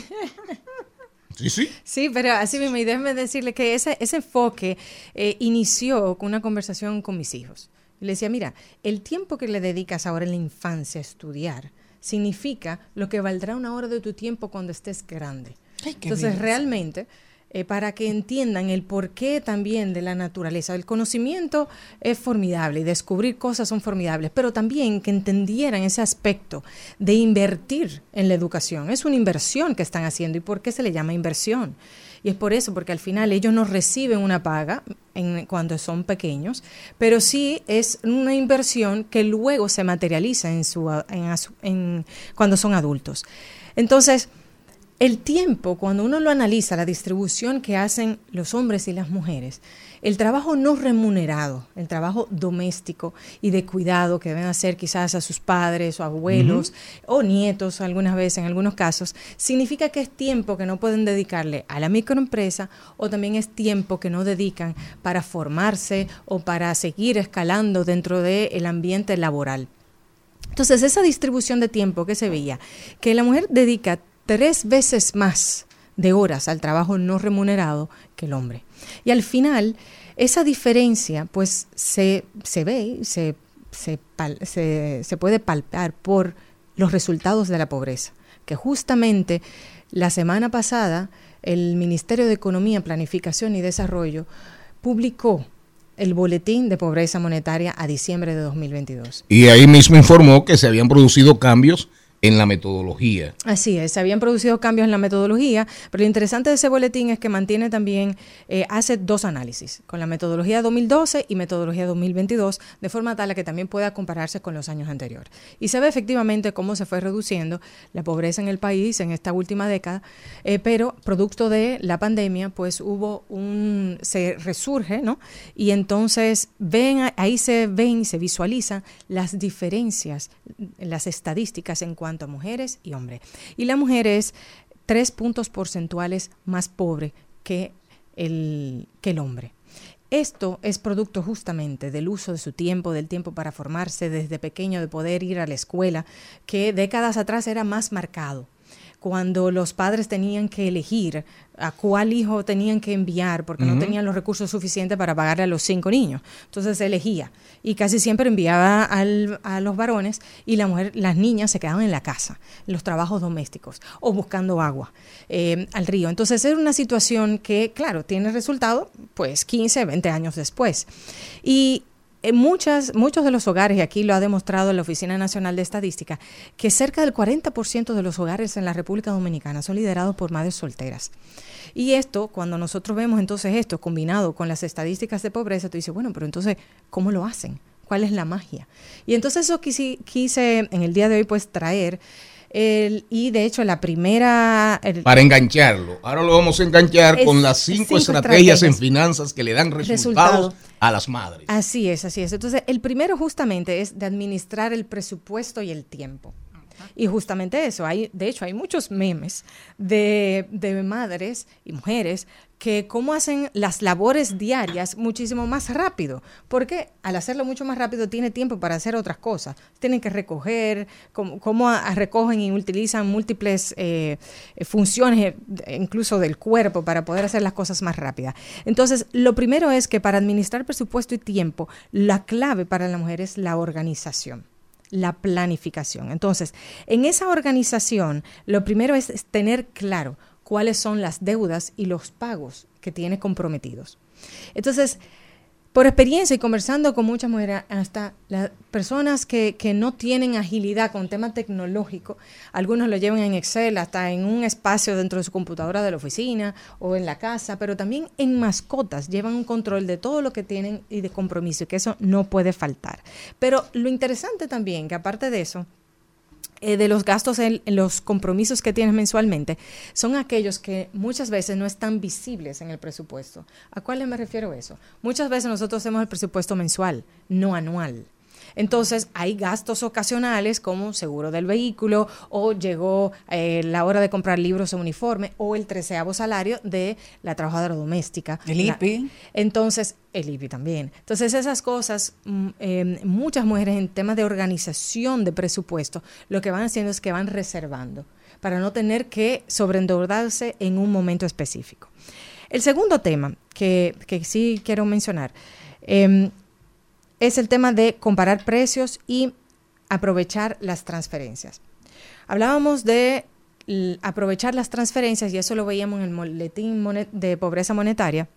Sí, sí. Sí, pero así mismo, y déjeme decirle que ese, ese enfoque eh, inició con una conversación con mis hijos. Le decía, mira, el tiempo que le dedicas ahora en la infancia a estudiar significa lo que valdrá una hora de tu tiempo cuando estés grande. Ay, Entonces, realmente, eh, para que entiendan el porqué también de la naturaleza, el conocimiento es formidable y descubrir cosas son formidables, pero también que entendieran ese aspecto de invertir en la educación. Es una inversión que están haciendo. ¿Y por qué se le llama inversión? Y es por eso, porque al final ellos no reciben una paga en, cuando son pequeños, pero sí es una inversión que luego se materializa en su, en cuando son adultos. Entonces, El tiempo, cuando uno lo analiza, la distribución que hacen los hombres y las mujeres, el trabajo no remunerado, el trabajo doméstico y de cuidado que deben hacer quizás a sus padres o abuelos o nietos algunas veces, en algunos casos, significa que es tiempo que no pueden dedicarle a la microempresa o también es tiempo que no dedican para formarse o para seguir escalando dentro del ambiente laboral. Entonces, esa distribución de tiempo que se veía, que la mujer dedica tres veces más de horas al trabajo no remunerado que el hombre. Y al final, esa diferencia pues se, se ve, se, se, se, se puede palpar por los resultados de la pobreza, que justamente la semana pasada el Ministerio de Economía, Planificación y Desarrollo publicó el boletín de pobreza monetaria a diciembre de 2022. Y ahí mismo informó que se habían producido cambios en la metodología. Así es, se habían producido cambios en la metodología, pero lo interesante de ese boletín es que mantiene también, eh, hace dos análisis, con la metodología 2012 y metodología 2022, de forma tal a que también pueda compararse con los años anteriores. Y se ve efectivamente cómo se fue reduciendo la pobreza en el país en esta última década, eh, pero producto de la pandemia, pues hubo un, se resurge, ¿no? Y entonces ven, ahí se ven y se visualizan las diferencias, las estadísticas en cuanto a mujeres y hombres. Y la mujer es tres puntos porcentuales más pobre que el, que el hombre. Esto es producto justamente del uso de su tiempo, del tiempo para formarse desde pequeño, de poder ir a la escuela, que décadas atrás era más marcado cuando los padres tenían que elegir a cuál hijo tenían que enviar porque no tenían los recursos suficientes para pagarle a los cinco niños. Entonces se elegía y casi siempre enviaba al- a los varones y la mujer, las niñas se quedaban en la casa, en los trabajos domésticos o buscando agua eh, al río. Entonces era una situación que, claro, tiene resultado pues 15, 20 años después. Y en muchas, muchos de los hogares, y aquí lo ha demostrado la Oficina Nacional de Estadística, que cerca del 40% de los hogares en la República Dominicana son liderados por madres solteras. Y esto, cuando nosotros vemos entonces esto combinado con las estadísticas de pobreza, tú dices, bueno, pero entonces, ¿cómo lo hacen? ¿Cuál es la magia? Y entonces eso quise, quise en el día de hoy pues traer, el, y de hecho la primera... el- Para engancharlo. Ahora lo vamos a enganchar Es- con las cinco, cinco estrategias, en finanzas que le dan resultados Resultado. a las madres. Así es, así es. Entonces, el primero justamente es de administrar el presupuesto y el tiempo. Y justamente eso, hay, de hecho, hay muchos memes de, de madres y mujeres que cómo hacen las labores diarias muchísimo más rápido, porque al hacerlo mucho más rápido tiene tiempo para hacer otras cosas. Tienen que recoger, cómo, recogen y utilizan múltiples eh, funciones, eh, incluso del cuerpo, para poder hacer las cosas más rápidas. Entonces, lo primero es que para administrar presupuesto y tiempo, la clave para la mujer es la organización la planificación. Entonces, en esa organización, lo primero es tener claro cuáles son las deudas y los pagos que tiene comprometidos. Entonces, por experiencia y conversando con muchas mujeres, hasta las personas que, que no tienen agilidad con tema tecnológico, algunos lo llevan en Excel, hasta en un espacio dentro de su computadora de la oficina o en la casa, pero también en mascotas llevan un control de todo lo que tienen y de compromiso, y que eso no puede faltar. Pero lo interesante también, que aparte de eso, eh, de los gastos, en, los compromisos que tienes mensualmente, son aquellos que muchas veces no están visibles en el presupuesto. ¿A cuáles me refiero eso? Muchas veces nosotros hacemos el presupuesto mensual, no anual. Entonces hay gastos ocasionales como seguro del vehículo o llegó eh, la hora de comprar libros o uniforme o el treceavo salario de la trabajadora doméstica. El IPI. entonces, el IPI también. Entonces, esas cosas, mm, eh, muchas mujeres en temas de organización de presupuesto, lo que van haciendo es que van reservando para no tener que sobreendeudarse en un momento específico. El segundo tema que, que sí quiero mencionar em, es el tema de comparar precios y aprovechar las transferencias. Hablábamos de aprovechar las transferencias y eso lo veíamos en el boletín de pobreza monetaria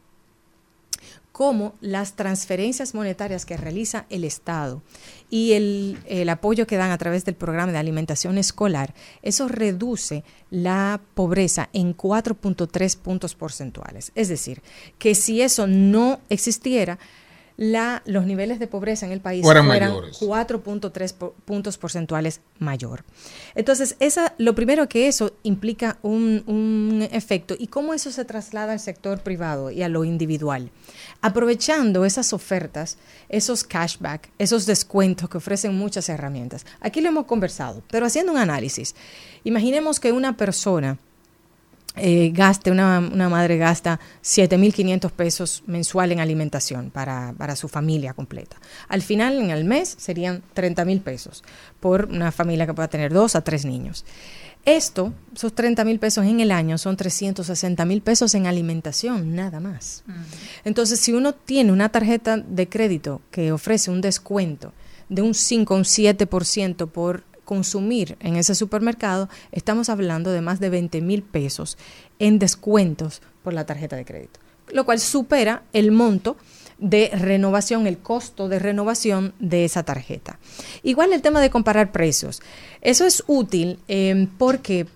cómo las transferencias monetarias que realiza el Estado y el, el apoyo que dan a través del programa de alimentación escolar, eso reduce la pobreza en 4.3 puntos porcentuales. Es decir, que si eso no existiera, la, los niveles de pobreza en el país Fueran fueran mayores. 4.3 po- puntos porcentuales mayor. Entonces, esa, lo primero que eso implica un, un efecto y cómo eso se traslada al sector privado y a lo individual. Aprovechando esas ofertas, esos cashback, esos descuentos que ofrecen muchas herramientas. Aquí lo hemos conversado, pero haciendo un análisis. Imaginemos que una persona eh, gaste, una, una madre gasta 7.500 pesos mensual en alimentación para, para su familia completa. Al final, en el mes, serían 30.000 pesos por una familia que pueda tener dos a tres niños. Esto, esos 30 mil pesos en el año, son 360 mil pesos en alimentación, nada más. Entonces, si uno tiene una tarjeta de crédito que ofrece un descuento de un 5 o un 7% por consumir en ese supermercado, estamos hablando de más de 20 mil pesos en descuentos por la tarjeta de crédito, lo cual supera el monto de renovación, el costo de renovación de esa tarjeta. Igual el tema de comparar precios. Eso es útil eh, porque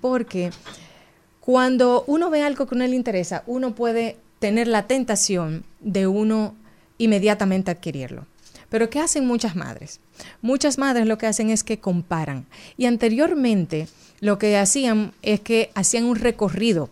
cuando uno ve algo que no le interesa, uno puede tener la tentación de uno inmediatamente adquirirlo. Pero ¿qué hacen muchas madres? Muchas madres lo que hacen es que comparan. Y anteriormente lo que hacían es que hacían un recorrido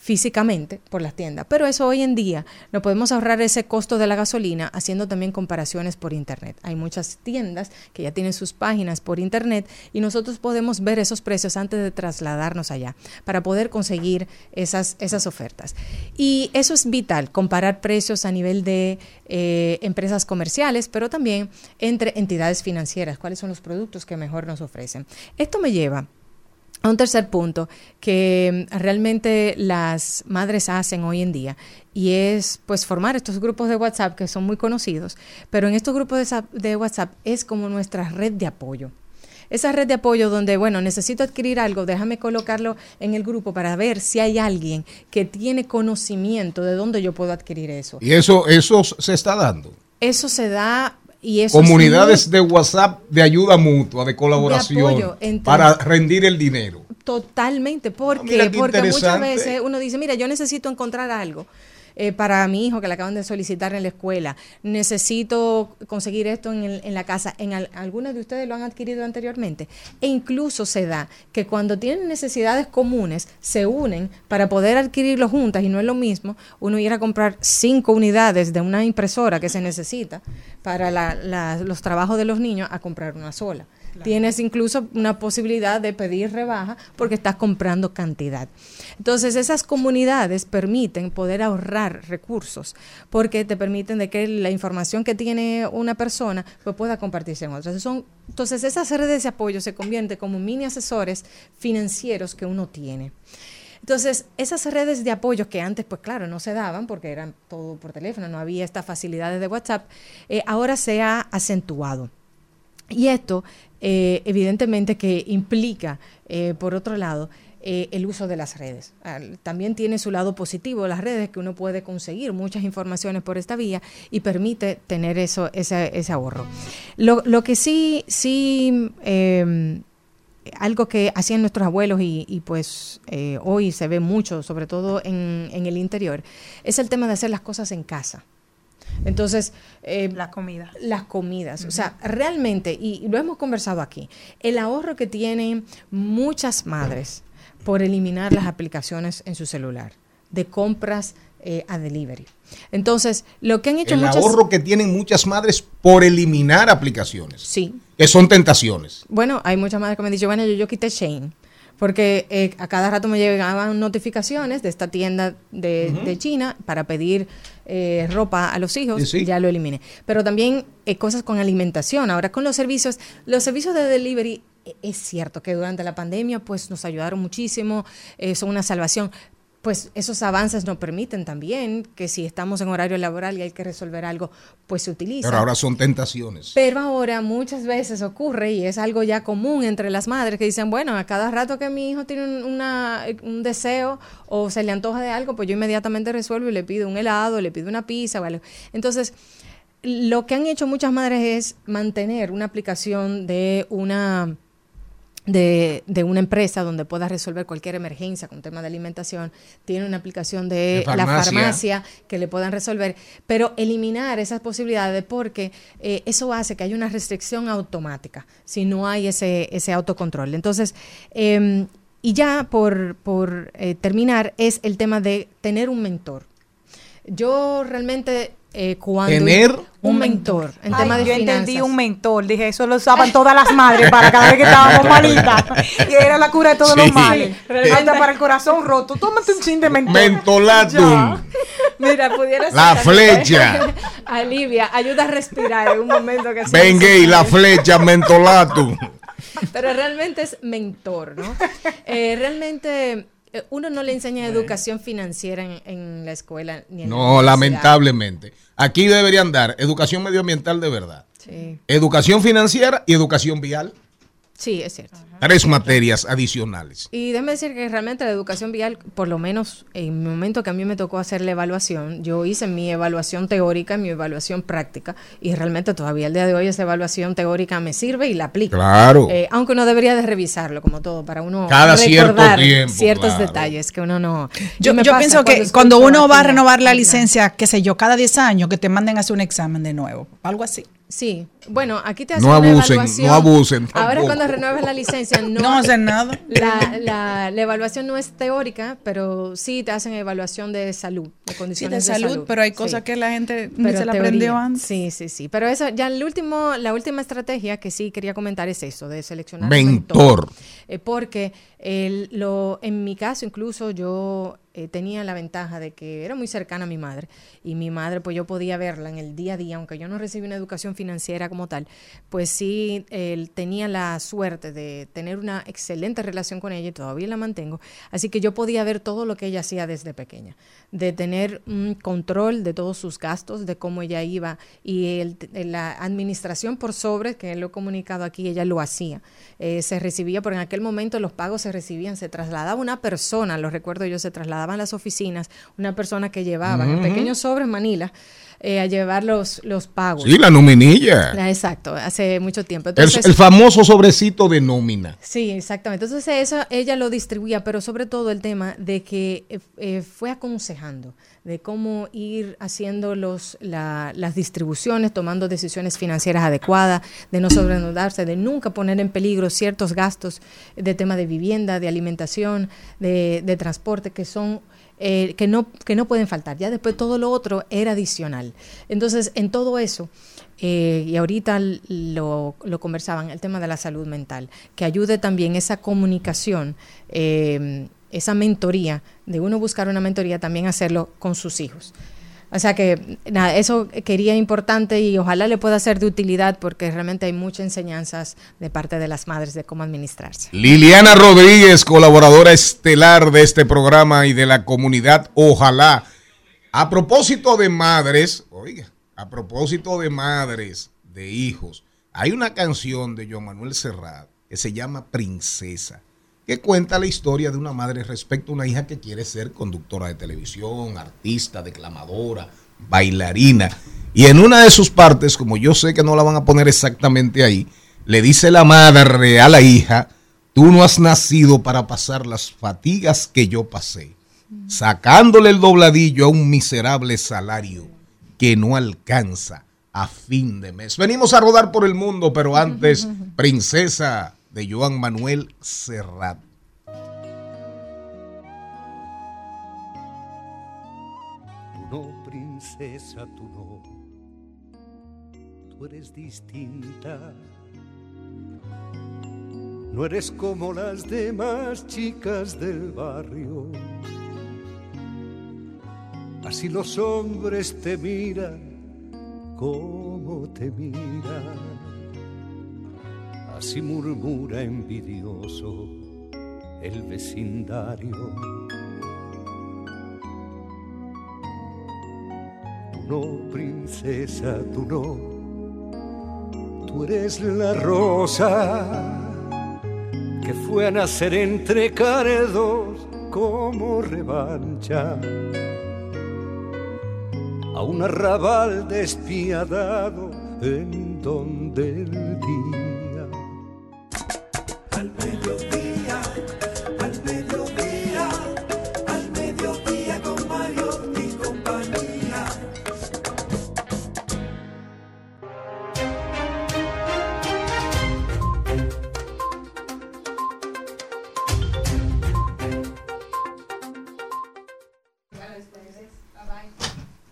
físicamente por las tiendas. Pero eso hoy en día no podemos ahorrar ese costo de la gasolina haciendo también comparaciones por internet. Hay muchas tiendas que ya tienen sus páginas por internet y nosotros podemos ver esos precios antes de trasladarnos allá para poder conseguir esas, esas ofertas. Y eso es vital, comparar precios a nivel de eh, empresas comerciales, pero también entre entidades financieras, cuáles son los productos que mejor nos ofrecen. Esto me lleva un tercer punto que mm, realmente las madres hacen hoy en día y es pues formar estos grupos de WhatsApp que son muy conocidos, pero en estos grupos de, sa- de WhatsApp es como nuestra red de apoyo. Esa red de apoyo donde, bueno, necesito adquirir algo, déjame colocarlo en el grupo para ver si hay alguien que tiene conocimiento de dónde yo puedo adquirir eso. Y eso, eso se está dando. Eso se da y eso es Comunidades muy- de WhatsApp de ayuda mutua, de colaboración, apoyo para rendir el dinero. Totalmente, ¿por Ah, qué? mira qué Porque muchas veces uno dice, mira, yo necesito encontrar algo eh, para mi hijo que le acaban de solicitar en la escuela, necesito conseguir esto en, el- en la casa, en al- algunos de ustedes lo han adquirido anteriormente, e incluso se da que cuando tienen necesidades comunes, se unen para poder adquirirlo juntas y no es lo mismo uno ir a comprar cinco unidades de una impresora que se necesita para la- la- los trabajos de los niños a comprar una sola. Tienes incluso una posibilidad de pedir rebaja porque estás comprando cantidad. Entonces, esas comunidades permiten poder ahorrar recursos porque te permiten de que la información que tiene una persona pues, pueda compartirse en otras. Entonces, esas redes de apoyo se convierten como mini asesores financieros que uno tiene. Entonces, esas redes de apoyo que antes, pues claro, no se daban porque eran todo por teléfono, no había estas facilidades de WhatsApp, eh, ahora se ha acentuado. Y esto, eh, evidentemente, que implica, eh, por otro lado, eh, el uso de las redes. También tiene su lado positivo las redes, que uno puede conseguir muchas informaciones por esta vía y permite tener eso, ese, ese ahorro. Lo, lo que sí, sí eh, algo que hacían nuestros abuelos y, y, pues eh, hoy se ve mucho, sobre todo en, en el interior, es el tema de hacer las cosas en casa. Entonces, eh, La comida. las comidas. O sea, realmente, y lo hemos conversado aquí, el ahorro que tienen muchas madres por eliminar las aplicaciones en su celular de compras eh, a delivery. Entonces, lo que han hecho El muchas... ahorro que tienen muchas madres por eliminar aplicaciones, Sí. que son tentaciones. Bueno, hay muchas madres que me han dicho, bueno, yo, yo quité Shane. Porque eh, a cada rato me llegaban notificaciones de esta tienda de, de China para pedir eh, ropa a los hijos. Sí, sí. Ya lo eliminé. Pero también eh, cosas con alimentación. Ahora con los servicios, los servicios de delivery, eh, es cierto que durante la pandemia pues nos ayudaron muchísimo, eh, son una salvación. Pues esos avances nos permiten también que si estamos en horario laboral y hay que resolver algo, pues se utiliza. Pero ahora son tentaciones. Pero ahora muchas veces ocurre y es algo ya común entre las madres que dicen, bueno, a cada rato que mi hijo tiene un, una- un deseo o se le antoja de algo, pues yo inmediatamente resuelvo y le pido un helado, le pido una pizza algo. Entonces, lo que han hecho muchas madres es mantener una aplicación de una de, de una empresa donde pueda resolver cualquier emergencia con tema de alimentación, tiene una aplicación de, De la farmacia. farmacia que le puedan resolver, pero eliminar esas posibilidades porque eh, eso hace que haya una restricción automática si no hay ese, ese autocontrol. Entonces, eh, y ya por, por eh, terminar, es el tema de tener un mentor. Yo realmente eh, cuando... Tener un mentor en Ay, tema de yo finanzas. entendí un mentor, dije, eso lo usaban todas las madres para cada vez que estábamos malitas. Y era la cura de todos Sí. los males. Hasta para el corazón roto. Tómate un chin de mentor. Mentolatum. Mira, pudiera ser La flecha. Alivia, ayuda a respirar en un momento que Venga y la flecha mentolatum. Pero realmente es mentor, ¿no? Eh, realmente uno no le enseña educación financiera en, en la escuela ni en No, lamentablemente. Aquí deberían dar educación medioambiental de verdad, Sí, educación financiera y educación vial. Sí, es cierto. Tres materias adicionales. Y déjeme decir que realmente la educación vial, por lo menos en el momento que a mí me tocó hacer la evaluación, yo hice mi evaluación teórica, mi evaluación práctica, y realmente todavía el día de hoy esa evaluación teórica me sirve y la aplico. Claro. Eh, aunque uno debería de revisarlo, como todo, para uno Cada cierto recordar tiempo, ciertos claro. detalles que uno no... Yo, pienso que escucho cuando uno va a renovar la licencia, qué sé yo, cada 10 años, que te manden a hacer un examen de nuevo, algo así. Sí, bueno, aquí te hacen No una abusen, evaluación. no abusen Ahora tampoco. cuando renueves la licencia, no, No hacen nada. La, la, la evaluación no es teórica, pero sí te hacen evaluación de salud, de Sí, condiciones de salud, pero hay cosas Sí. que la gente Pero se la teoría. aprendió antes. Sí, sí, sí. Pero eso, ya el último, la última estrategia que sí quería comentar es eso, de seleccionar Mentor. Eh, porque el- lo, en mi caso incluso yo eh, tenía la ventaja de que era muy cercana a mi madre y mi madre pues yo podía verla en el día a día, aunque yo no recibí una educación financiera como tal, pues sí él tenía la suerte de tener una excelente relación con ella y todavía la mantengo, así que yo podía ver todo lo que ella hacía desde pequeña, de tener un control de todos sus gastos, de cómo ella iba y el- la administración por sobre, que lo he comunicado aquí, ella lo hacía, Eh, se recibía, porque en aquel momento los pagos se recibían, se trasladaba una persona, lo recuerdo yo, se trasladaban las oficinas, una persona que llevaba en Ujú. pequeños sobres Manila eh, a llevar los, los pagos. Sí, la nominilla. Ah, Exacto, hace mucho tiempo. El, Entonces, el famoso sobrecito de nómina. Sí, exactamente. Entonces eso ella lo distribuía, pero sobre todo el tema de que eh, eh, fue aconsejando de cómo ir haciendo los, la- las distribuciones, tomando decisiones financieras adecuadas, de no sobreendeudarse, de nunca poner en peligro ciertos gastos de tema de vivienda, de alimentación, de, de transporte, que son eh, que, no, que no pueden faltar. Ya después todo lo otro era adicional. Entonces, en todo eso, eh, y ahorita lo, lo conversaban, el tema de la salud mental, que ayude también esa comunicación, eh, esa mentoría, de uno buscar una mentoría, también hacerlo con sus hijos. O sea que, nada, eso quería importante y ojalá le pueda ser de utilidad porque realmente hay muchas enseñanzas de parte de las madres de cómo administrarse. Liliana Rodríguez, colaboradora estelar de este programa y de la comunidad Ojalá. A propósito de madres, oiga, a propósito de madres, de hijos, hay una canción de Joan Manuel Serrat que se llama Princesa, que cuenta la historia de una madre respecto a una hija que quiere ser conductora de televisión, artista, declamadora, bailarina. Y en una de sus partes, como yo sé que no la van a poner exactamente ahí, le dice la madre a la hija, tú no has nacido para pasar las fatigas que yo pasé, sacándole el dobladillo a un miserable salario que no alcanza a fin de mes. Venimos a rodar por el mundo, pero antes, Princesa de Joan Manuel Serrat. Tú no, princesa, tú no. Tú eres distinta. No eres como las demás chicas del barrio. Así los hombres te miran como te miran. Así murmura envidioso el vecindario. Tú no, princesa, tú no. Tú eres la rosa que fue a nacer entre cardos como revancha a un arrabal despiadado en donde el día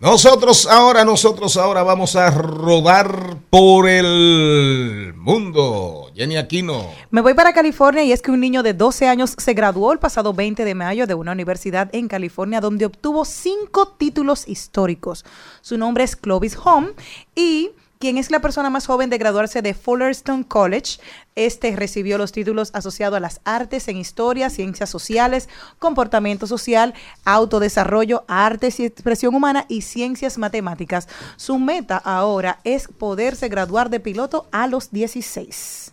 Nosotros ahora, nosotros ahora vamos a rodar por el mundo. Jenny Aquino. Me voy para California y es que un niño de 12 años se graduó el pasado 20 de mayo de una universidad en California donde obtuvo cinco títulos históricos. Su nombre es Clovis Home y quien es la persona más joven de graduarse de Fullerton College. Este recibió los títulos asociados a las artes en historia, ciencias sociales, comportamiento social, autodesarrollo, artes y expresión humana y ciencias matemáticas. Su meta ahora es poderse graduar de piloto a los 16.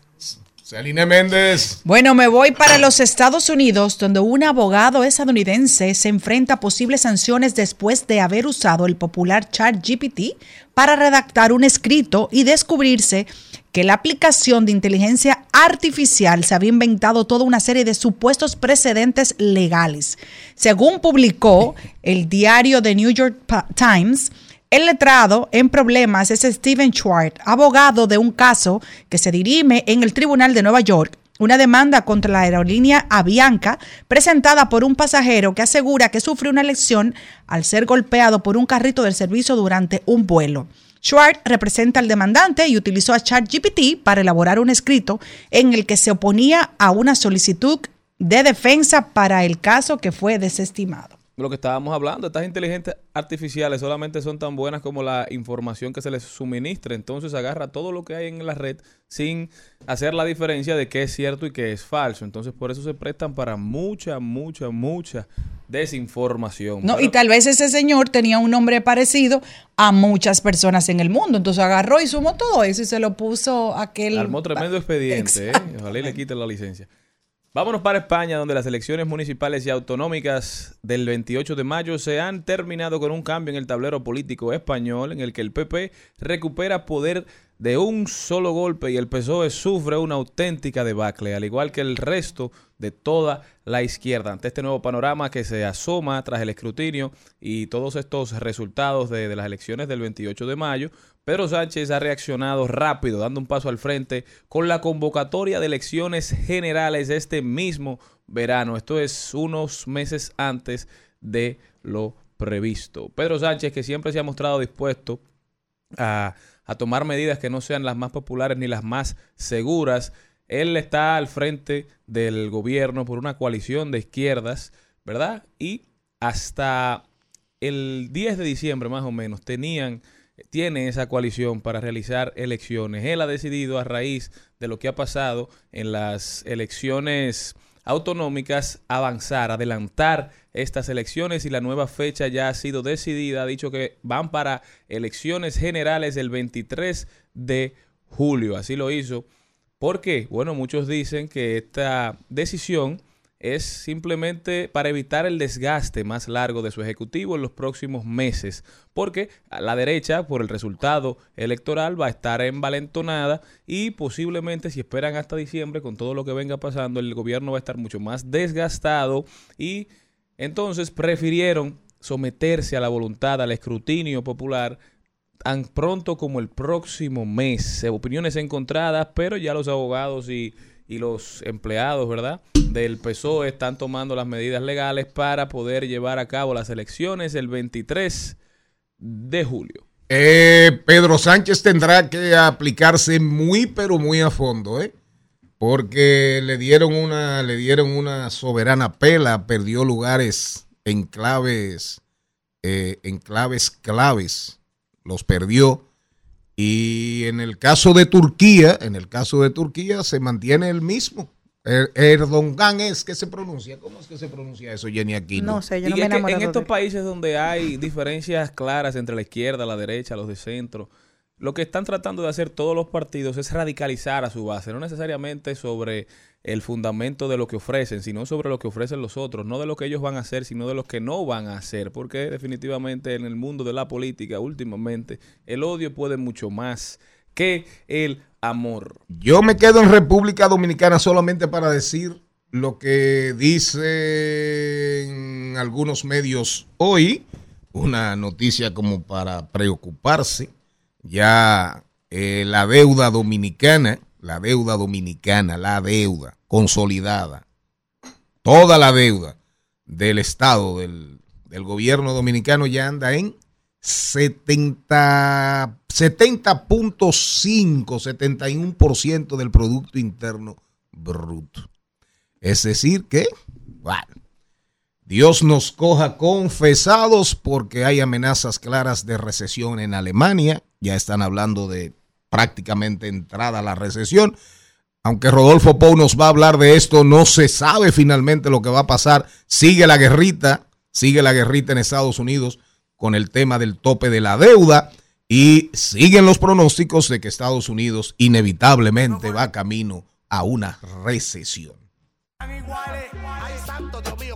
Celine Méndez. Bueno, me voy para los Estados Unidos, donde un abogado estadounidense se enfrenta a posibles sanciones después de haber usado el popular ChatGPT para redactar un escrito y descubrirse que la aplicación de inteligencia artificial se había inventado toda una serie de supuestos precedentes legales. Según publicó el diario The New York Times, el letrado en problemas es Steven Schwartz, abogado de un caso que se dirime en el Tribunal de Nueva York. Una demanda contra la aerolínea Avianca presentada por un pasajero que asegura que sufrió una lesión al ser golpeado por un carrito del servicio durante un vuelo. Schwartz representa al demandante y utilizó a ChatGPT para elaborar un escrito en el que se oponía a una solicitud de defensa para el caso que fue desestimado lo que estábamos hablando, estas inteligencias artificiales solamente son tan buenas como la información que se les suministra. Entonces agarra todo lo que hay en la red sin hacer la diferencia de qué es cierto y qué es falso. Entonces por eso se prestan para mucha, mucha, mucha desinformación. No, Pero- y tal vez ese señor tenía un nombre parecido a muchas personas en el mundo. Entonces agarró y sumó todo eso y se lo puso aquel. Armó tremendo expediente, ¿eh? Ojalá y le quiten la licencia. Vámonos para España, donde las elecciones municipales y autonómicas del 28 de mayo se han terminado con un cambio en el tablero político español, en el que el PP recupera poder de un solo golpe y el PSOE sufre una auténtica debacle, al igual que el resto de toda la izquierda. Ante este nuevo panorama que se asoma tras el escrutinio y todos estos resultados de, de las elecciones del 28 de mayo, Pedro Sánchez ha reaccionado rápido, dando un paso al frente con la convocatoria de elecciones generales este mismo verano. Esto es unos meses antes de lo previsto. Pedro Sánchez, que siempre se ha mostrado dispuesto a, tomar medidas que no sean las más populares ni las más seguras, él está al frente del gobierno por una coalición de izquierdas, ¿verdad? Y hasta el 10 de diciembre más o menos tenían tiene esa coalición para realizar elecciones. Él ha decidido a raíz de lo que ha pasado en las elecciones autonómicas avanzar, adelantar estas elecciones y la nueva fecha ya ha sido decidida. Ha dicho que van para elecciones generales el 23 de julio. Así lo hizo. ¿Por qué? Bueno, muchos dicen que esta decisión es simplemente para evitar el desgaste más largo de su ejecutivo en los próximos meses, porque a la derecha, por el resultado electoral, va a estar envalentonada y posiblemente si esperan hasta diciembre, con todo lo que venga pasando, el gobierno va a estar mucho más desgastado y entonces prefirieron someterse a la voluntad, al escrutinio popular tan pronto como el próximo mes. Opiniones encontradas, pero ya los abogados y, y los empleados, ¿verdad? Del PSOE están tomando las medidas legales para poder llevar a cabo las elecciones el 23 de julio. Eh, Pedro Sánchez tendrá que aplicarse muy, pero muy a fondo, ¿eh? Porque le dieron una, le dieron una soberana pela, perdió lugares en claves, eh, en claves claves, los perdió. Y en el caso de Turquía, en el caso de Turquía se mantiene el mismo. Er- Erdogan es que se pronuncia. ¿Cómo es que se pronuncia eso, Jenny Aquino? No sé, yo Y no me he es que en estos de- países donde hay diferencias claras entre la izquierda, la derecha, los de centro, lo que están tratando de hacer todos los partidos es radicalizar a su base, no necesariamente sobre el fundamento de lo que ofrecen, sino sobre lo que ofrecen los otros, no de lo que ellos van a hacer, sino de lo que no van a hacer, porque definitivamente en el mundo de la política últimamente el odio puede mucho más que el amor. Yo me quedo en República Dominicana solamente para decir lo que dicen algunos medios hoy, una noticia como para preocuparse. Ya eh, la deuda dominicana, la deuda dominicana, la deuda consolidada, toda la deuda del Estado, del, del gobierno dominicano ya anda en 70 70.5, 71% del Producto Interno Bruto. Es decir que, bueno, Dios nos coja confesados porque hay amenazas claras de recesión en Alemania. Ya están hablando de prácticamente entrada a la recesión. Aunque Rodolfo Pou nos va a hablar de esto, no se sabe finalmente lo que va a pasar. Sigue la guerrita, sigue la guerrita en Estados Unidos con el tema del tope de la deuda y siguen los pronósticos de que Estados Unidos inevitablemente va camino a una recesión. Ay, santo Dios mío,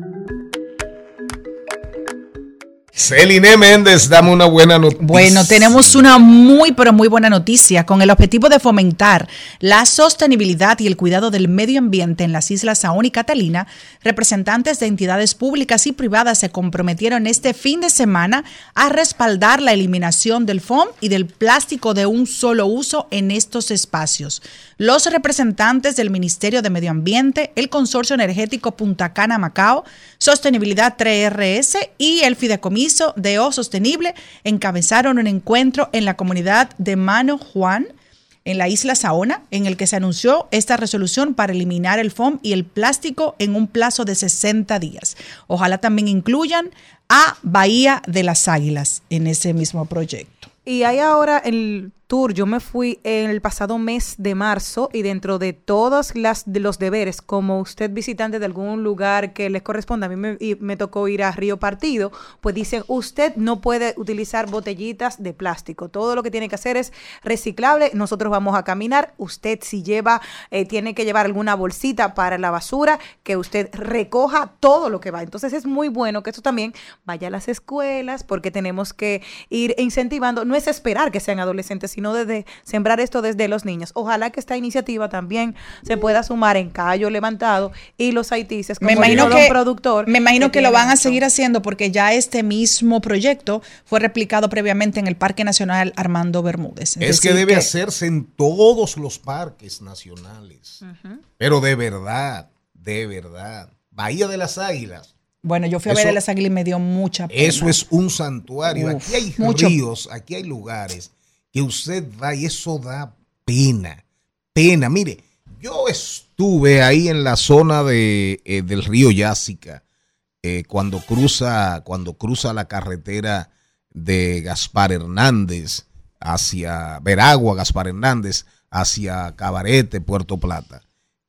Celine Méndez, dame una buena noticia. Bueno, tenemos una muy, pero muy buena noticia. Con el objetivo de fomentar la sostenibilidad y el cuidado del medio ambiente en las Islas Saón y Catalina, representantes de entidades públicas y privadas se comprometieron este fin de semana a respaldar la eliminación del foam y del plástico de un solo uso en estos espacios. Los representantes del Ministerio de Medio Ambiente, el Consorcio Energético Punta Cana Macao, Sostenibilidad 3RS y el Fideicomiso de O Sostenible encabezaron un encuentro en la comunidad de Mano Juan, en la isla Saona, en el que se anunció esta resolución para eliminar el foam y el plástico en un plazo de 60 días. Ojalá también incluyan a Bahía de las Águilas en ese mismo proyecto. Y hay ahora el tour, yo me fui el pasado mes de marzo y dentro de todos los deberes, como usted visitante de algún lugar que les corresponda, a mí me tocó ir a Río Partido, pues dicen, usted no puede utilizar botellitas de plástico, todo lo que tiene que hacer es reciclable, nosotros vamos a caminar, usted si lleva, eh, tiene que llevar alguna bolsita para la basura, que usted recoja todo lo que va. Entonces es muy bueno que esto también vaya a las escuelas, porque tenemos que ir incentivando, no es esperar que sean adolescentes, sino desde sembrar esto desde los niños. Ojalá que esta iniciativa también se pueda sumar en Cayo Levantado y los haitises como Me imagino que, productor. me imagino que, lo van a seguir haciendo porque ya este mismo proyecto fue replicado previamente en el Parque Nacional Armando Bermúdez. Es que debe hacerse en todos los parques nacionales. Pero de verdad, de verdad. Bahía de las Águilas. Bueno, yo fui a ver Eso- a las águilas y me dio mucha pena. Eso es un santuario. Uf, aquí hay mucho. ríos, aquí hay lugares que usted va y eso da pena. Pena. Mire, yo estuve ahí en la zona de, eh, del río Yásica eh, cuando cruza cuando cruza la carretera de Gaspar Hernández hacia Veragua, Gaspar Hernández hacia Cabarete, Puerto Plata.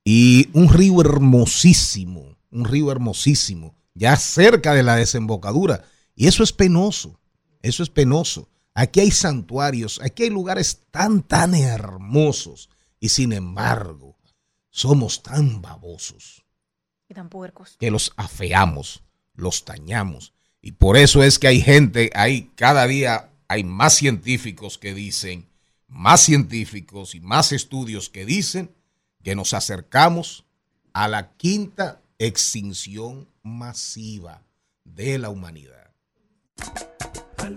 Y un río hermosísimo, un río hermosísimo, ya cerca de la desembocadura. Y eso es penoso, eso es penoso. Aquí hay santuarios, aquí hay lugares tan, tan hermosos. Y sin embargo, somos tan babosos Y tan puercos. que los afeamos, los dañamos. Y por eso es que hay gente, hay cada día hay más científicos que dicen, más científicos y más estudios que dicen que nos acercamos a la quinta extinción masiva de la humanidad. Al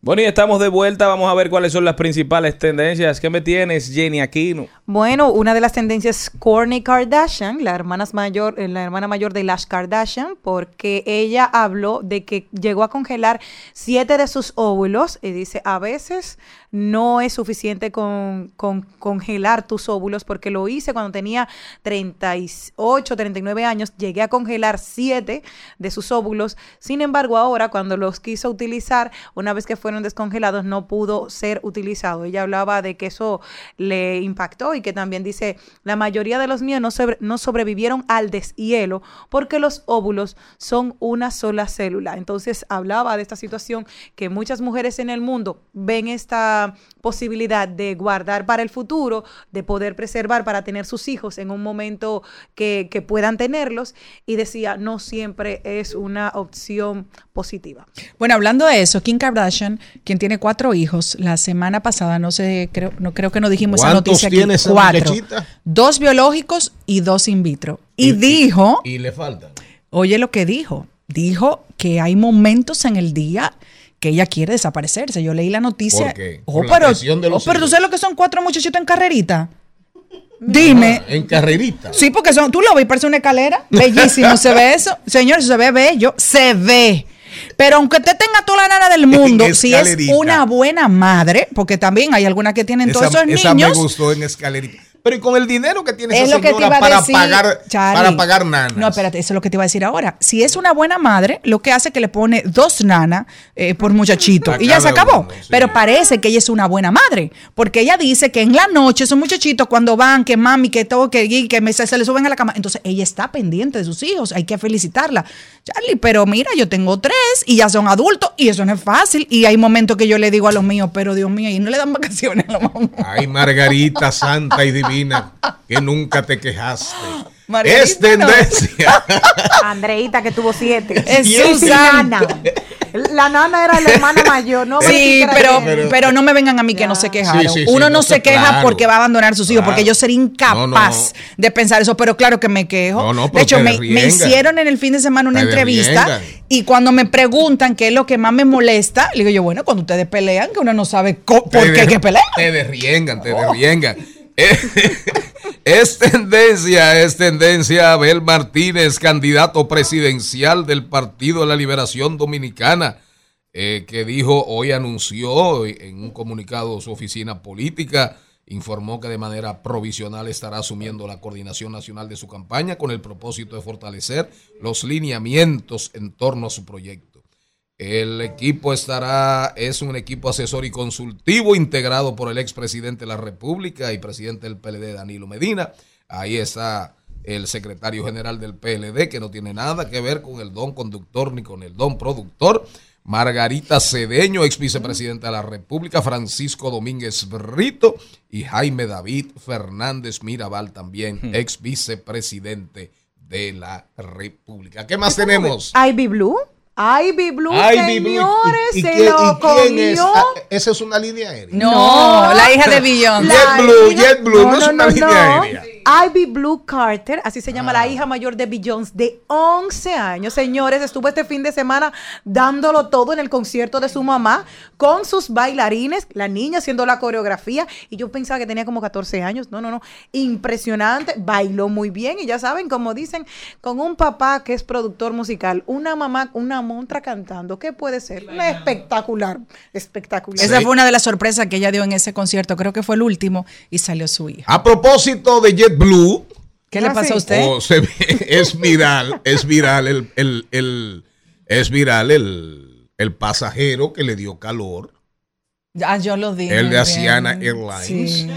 Bueno, y estamos de vuelta. Vamos a ver cuáles son las principales tendencias. ¿Qué me tienes, Jenny Aquino? Bueno, una de las tendencias Kourtney Kardashian, la hermana mayor, eh, la hermana mayor de Lash Kardashian, porque ella habló de que llegó a congelar siete de sus óvulos y dice a veces no es suficiente con, con congelar tus óvulos porque lo hice cuando tenía 38, 39 años, llegué a congelar siete de sus óvulos. Sin embargo, ahora cuando los quiso utilizar, una vez que fueron descongelados, no pudo ser utilizado. Ella hablaba de que eso le impactó y que también dice, la mayoría de los míos no, no sobrevivieron al deshielo porque los óvulos son una sola célula. Entonces hablaba de esta situación que muchas mujeres en el mundo ven esta posibilidad de guardar para el futuro, de poder preservar para tener sus hijos en un momento que, que puedan tenerlos y decía, no siempre es una opción positiva. Bueno, hablando de eso, Kim Kardashian, quien tiene cuatro hijos, la semana pasada, no sé, creo, no creo que no dijimos esa ¿Cuántos noticia aquí. tiene esa cuatro. muchachita? Dos biológicos y dos in vitro. Y, dijo, Y le faltan. oye lo que dijo, dijo que hay momentos en el día que ella quiere desaparecerse. Yo leí la noticia. ¿Por qué? Oh, Por pero, de los oh, pero tú sabes lo que son cuatro muchachitos en carrerita. Dime. En carrerita. Sí, porque son, tú lo ves, parece una escalera. Bellísimo, se ve eso. Señor, se ve bello, se ve. Pero aunque usted tenga toda la nana del mundo, si es una buena madre, porque también hay algunas que tienen todos esos esa me niños. gustó en escalerita. Pero y con el dinero que tiene Es esa lo que te señora para decir, pagar Charlie. para pagar nanas. No, espérate, eso es lo que te iba a decir ahora. Si es una buena madre, lo que hace es que le pone dos nanas eh, por muchachito y ya se acabó. uno, sí. Pero parece que ella es una buena madre, porque ella dice que en la noche esos muchachitos cuando van, que mami, que todo, que, que me- se, se le suben a la cama, entonces ella está pendiente de sus hijos, hay que felicitarla. Charlie, pero mira, yo tengo tres y ya son adultos y eso no es fácil. Y hay momentos que yo le digo a los míos, pero Dios mío, y no le dan vacaciones a la mamá. Ay, Margarita santa y divina, que nunca te quejaste. Margarita, es tendencia. Andreita que tuvo siete. Es Y Susan. nana. La nana era la hermana mayor, no Sí, pero, pero no me vengan a mí que no se quejaron. Sí, sí, sí, Uno no, no se queja claro. porque va a abandonar a sus hijos, porque yo sería incapaz No, de pensar eso, pero claro que me quejo. No, no, de hecho, me, hicieron en el fin de semana una Te entrevista derriengan. y cuando me preguntan qué es lo que más me molesta, le digo yo, bueno, cuando ustedes pelean, que uno no sabe por qué que pelear. Te derriengan, te derriengan. Es tendencia, es tendencia. Abel Martínez, candidato presidencial del Partido de la Liberación Dominicana, eh, que dijo, hoy anunció en un comunicado su oficina política, informó que de manera provisional estará asumiendo la coordinación nacional de su campaña con el propósito de fortalecer los lineamientos en torno a su proyecto. El equipo estará, es un equipo asesor y consultivo integrado por el expresidente de la República y presidente del PLD, Danilo Medina. Ahí está el secretario general del PLD, que no tiene nada que ver con el don conductor ni con el don productor. Margarita Cedeño, ex vicepresidenta de la República, Francisco Domínguez Brito y Jaime David Fernández Mirabal, también ex vicepresidente de la República. ¿Qué más tenemos? Ivy Blue. Ivy Blue, Ivy Blue. señores, ¿Y- y se qué- lo quién es? comió. Ah, Esa es una línea aérea. No, la hija de Beyoncé. JetBlue, JetBlue, no, es una línea aérea. Ivy Blue Carter, así se llama la hija mayor de Beyoncé, de 11 años. Señores, estuvo este fin de semana dándolo todo en el concierto de su mamá con sus bailarines, la niña haciendo la coreografía. Y yo pensaba que tenía como 14 años. No, no, no. Impresionante. Bailó muy bien. Y ya saben, como dicen, con un papá que es productor musical, una mamá, una montra cantando. ¿Qué puede ser? Una espectacular. Espectacular. Esa fue una de las sorpresas que ella dio en ese concierto, creo que fue el último, y salió su hija. A propósito de JetBlue, ¿Qué le pasó a usted? oh, se ve- es viral, es viral el, el- el- es viral el, el pasajero que le dio calor, Ah, yo lo dije. el de bien. Asiana Airlines, Sí.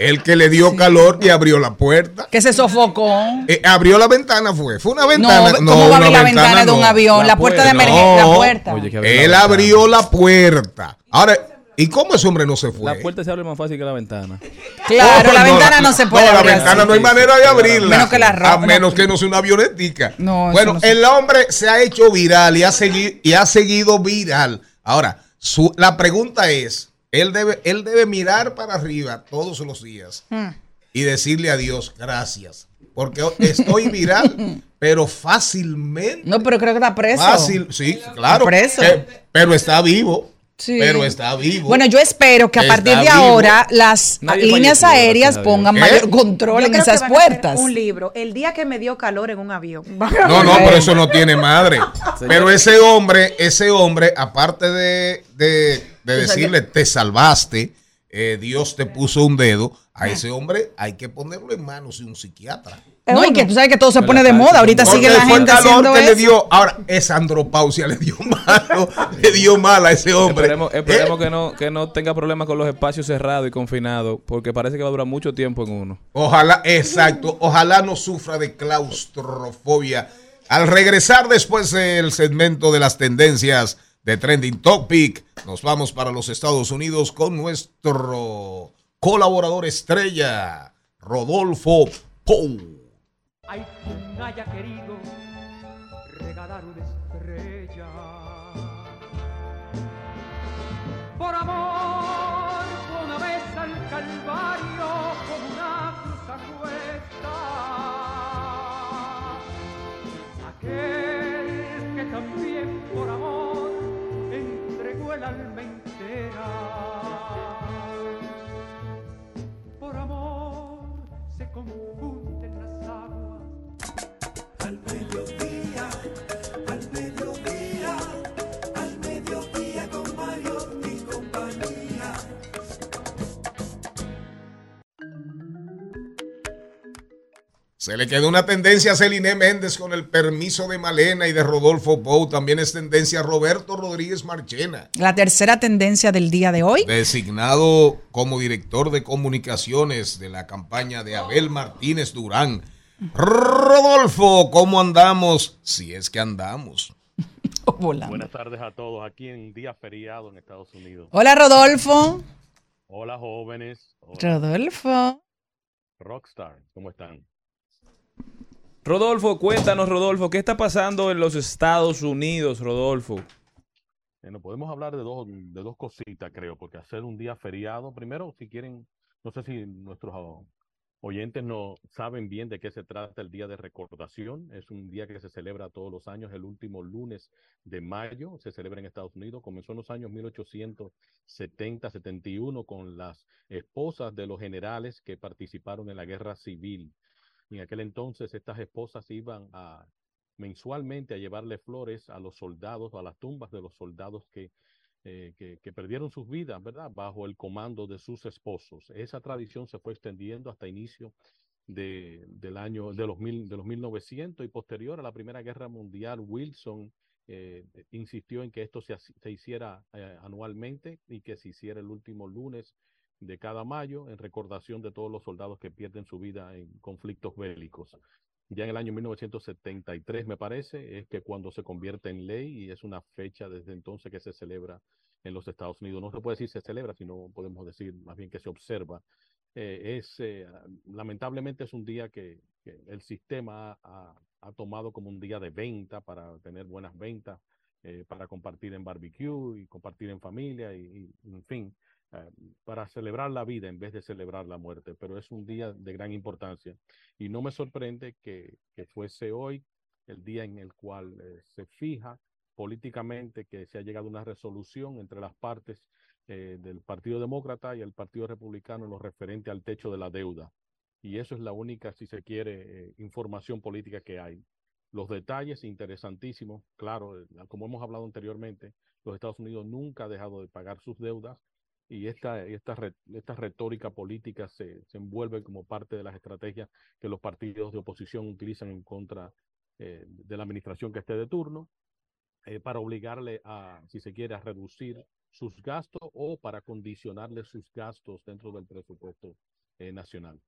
El que le dio calor y abrió la puerta. Que se sofocó. Eh, abrió la ventana, fue. Fue una ventana. ¿cómo va a una abrir la ventana de un avión? La puerta de emergencia, la puerta. Oye, que abrió la Él abrió la puerta. Ahora, ¿y cómo ese hombre no se fue? La puerta se abre más fácil que la ventana. Claro, Oh, la no, ventana no se puede No, la abrir ventana así. no hay manera de abrirla. Menos que la A menos que no sea una avionetica. No, bueno, no se- el hombre se ha hecho viral y ha, segui- y ha seguido viral. Ahora, su- la pregunta es, él debe, él debe mirar para arriba todos los días Hmm. y decirle a Dios gracias. Porque estoy viral, pero fácilmente. No, pero creo que está preso. Fácil, sí, claro. Preso. que- pero está vivo. Sí. pero está vivo. Bueno, yo espero que a Está partir de vivo. ahora las Nadie líneas aéreas pongan ¿Eh? mayor control Yo en creo que esas a puertas. Un libro, el día que me dio calor en un avión. No, no, pero eso no tiene madre. Pero ese hombre, ese hombre, aparte de, de, de decirle te salvaste, eh, Dios te puso un dedo, a ese hombre hay que ponerlo en manos de un psiquiatra. No, y que tú sabes que todo se pone de moda. Ahorita Porque sigue la gente haciendo que le eso. dio. Ahora, esa andropausia le dio malo, le dio mal a ese hombre. Esperemos, esperemos Eh, que, no, que no tenga problemas con los espacios cerrados y confinados, porque parece que va a durar mucho tiempo en uno. Ojalá, exacto, ojalá no sufra de claustrofobia. Al regresar después del segmento de las tendencias de Trending Topic, nos vamos para los Estados Unidos con nuestro colaborador estrella, Rodolfo Pou. Haya querido Se le quedó una tendencia a Celine Méndez con el permiso de Malena y de Rodolfo Pou. También es tendencia a Roberto Rodríguez Marchena. La tercera tendencia del día de hoy. designado como director de comunicaciones de la campaña de Abel Martínez Durán. Rodolfo, ¿cómo andamos? Si es que andamos. Volando. Buenas tardes a todos aquí en día feriado en Estados Unidos. Hola, Rodolfo. Hola jóvenes. Hola, Rodolfo. Rockstar, ¿cómo están? Rodolfo, cuéntanos, Rodolfo, ¿qué está pasando en los Estados Unidos, Rodolfo? Bueno, podemos hablar de dos, de dos cositas, creo, porque hacer un día feriado, primero, si quieren, no sé si nuestros ah, oyentes no saben bien de qué se trata el Día de Recordación. Es un día que se celebra todos los años, el último lunes de mayo, se celebra en Estados Unidos. Comenzó en los años 1870-71 con las esposas de los generales que participaron en la guerra civil. En aquel entonces estas esposas iban mensualmente a llevarle flores a los soldados, a las tumbas de los soldados que, eh, que, que perdieron sus vidas, ¿verdad? Bajo el comando de sus esposos. Esa tradición se fue extendiendo hasta inicio de, del año, de los, mil, de los 1900 y posterior a la Primera Guerra Mundial, Wilson eh, insistió en que esto se, se hiciera eh, anualmente y que se hiciera el último lunes de cada mayo en recordación de todos los soldados que pierden su vida en conflictos bélicos. Ya en el año 1973, me parece, es que cuando se convierte en ley y es una fecha desde entonces que se celebra en los Estados Unidos. No se puede decir se celebra, sino podemos decir más bien que se observa. Eh, es, eh, lamentablemente es un día que, el sistema ha, tomado como un día de venta para tener buenas ventas, eh, para compartir en barbecue y compartir en familia y, en fin, eh, para celebrar la vida en vez de celebrar la muerte. Pero es un día de gran importancia y no me sorprende que, que fuese hoy el día en el cual eh, se fija políticamente que se ha llegado a una resolución entre las partes eh, del Partido Demócrata y el Partido Republicano en lo referente al techo de la deuda. Y eso es la única, si se quiere, información política que hay. Los detalles interesantísimos, claro, como hemos hablado anteriormente, los Estados Unidos nunca ha dejado de pagar sus deudas y esta, esta, esta retórica política se, se envuelve como parte de las estrategias que los partidos de oposición utilizan en contra eh, de la administración que esté de turno eh, para obligarle a, si se quiere, a reducir sus gastos o para condicionarle sus gastos dentro del presupuesto eh, nacional.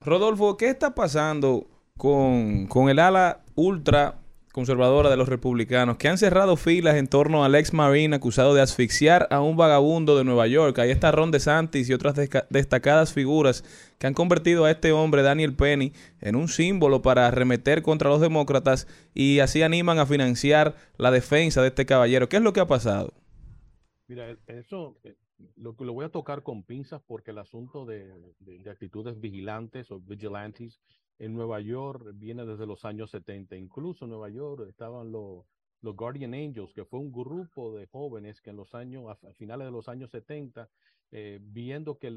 Rodolfo, ¿qué está pasando con, con el ala ultra conservadora de los republicanos que han cerrado filas en torno al ex marine acusado de asfixiar a un vagabundo de Nueva York? Ahí está Ron DeSantis y otras destacadas figuras que han convertido a este hombre, Daniel Penny, en un símbolo para arremeter contra los demócratas y así animan a financiar la defensa de este caballero. ¿Qué es lo que ha pasado? Mira, e- eso eh, lo, voy a tocar con pinzas porque el asunto de- de actitudes vigilantes o vigilantes en Nueva York viene desde los años 70. Incluso en Nueva York estaban los, los Guardian Angels, que fue un grupo de jóvenes que en los años, a finales de los años 70, eh, viendo que,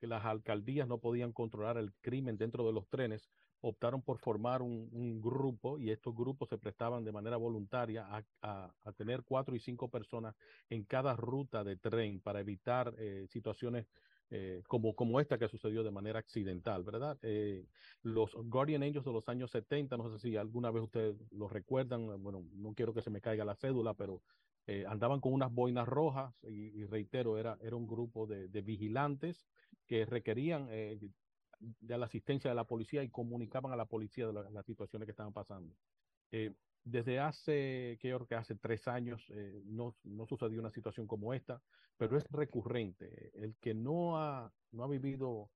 las alcaldías no podían controlar el crimen dentro de los trenes, optaron por formar un, grupo y estos grupos se prestaban de manera voluntaria a, a, a, tener cuatro y cinco personas en cada ruta de tren para evitar eh, situaciones eh, como, como esta que sucedió de manera accidental, ¿verdad? Eh, los Guardian Angels de los años 70, no sé si alguna vez ustedes lo recuerdan, bueno, no quiero que se me caiga la cédula, pero eh, andaban con unas boinas rojas y, reitero, era, era un grupo de, vigilantes que requerían eh, de la asistencia de la policía y comunicaban a la policía de la, las situaciones que estaban pasando. Eh, desde hace, creo que hace tres años, eh, no, no, sucedió una situación como esta, pero es recurrente. El que no ha, no ha vivido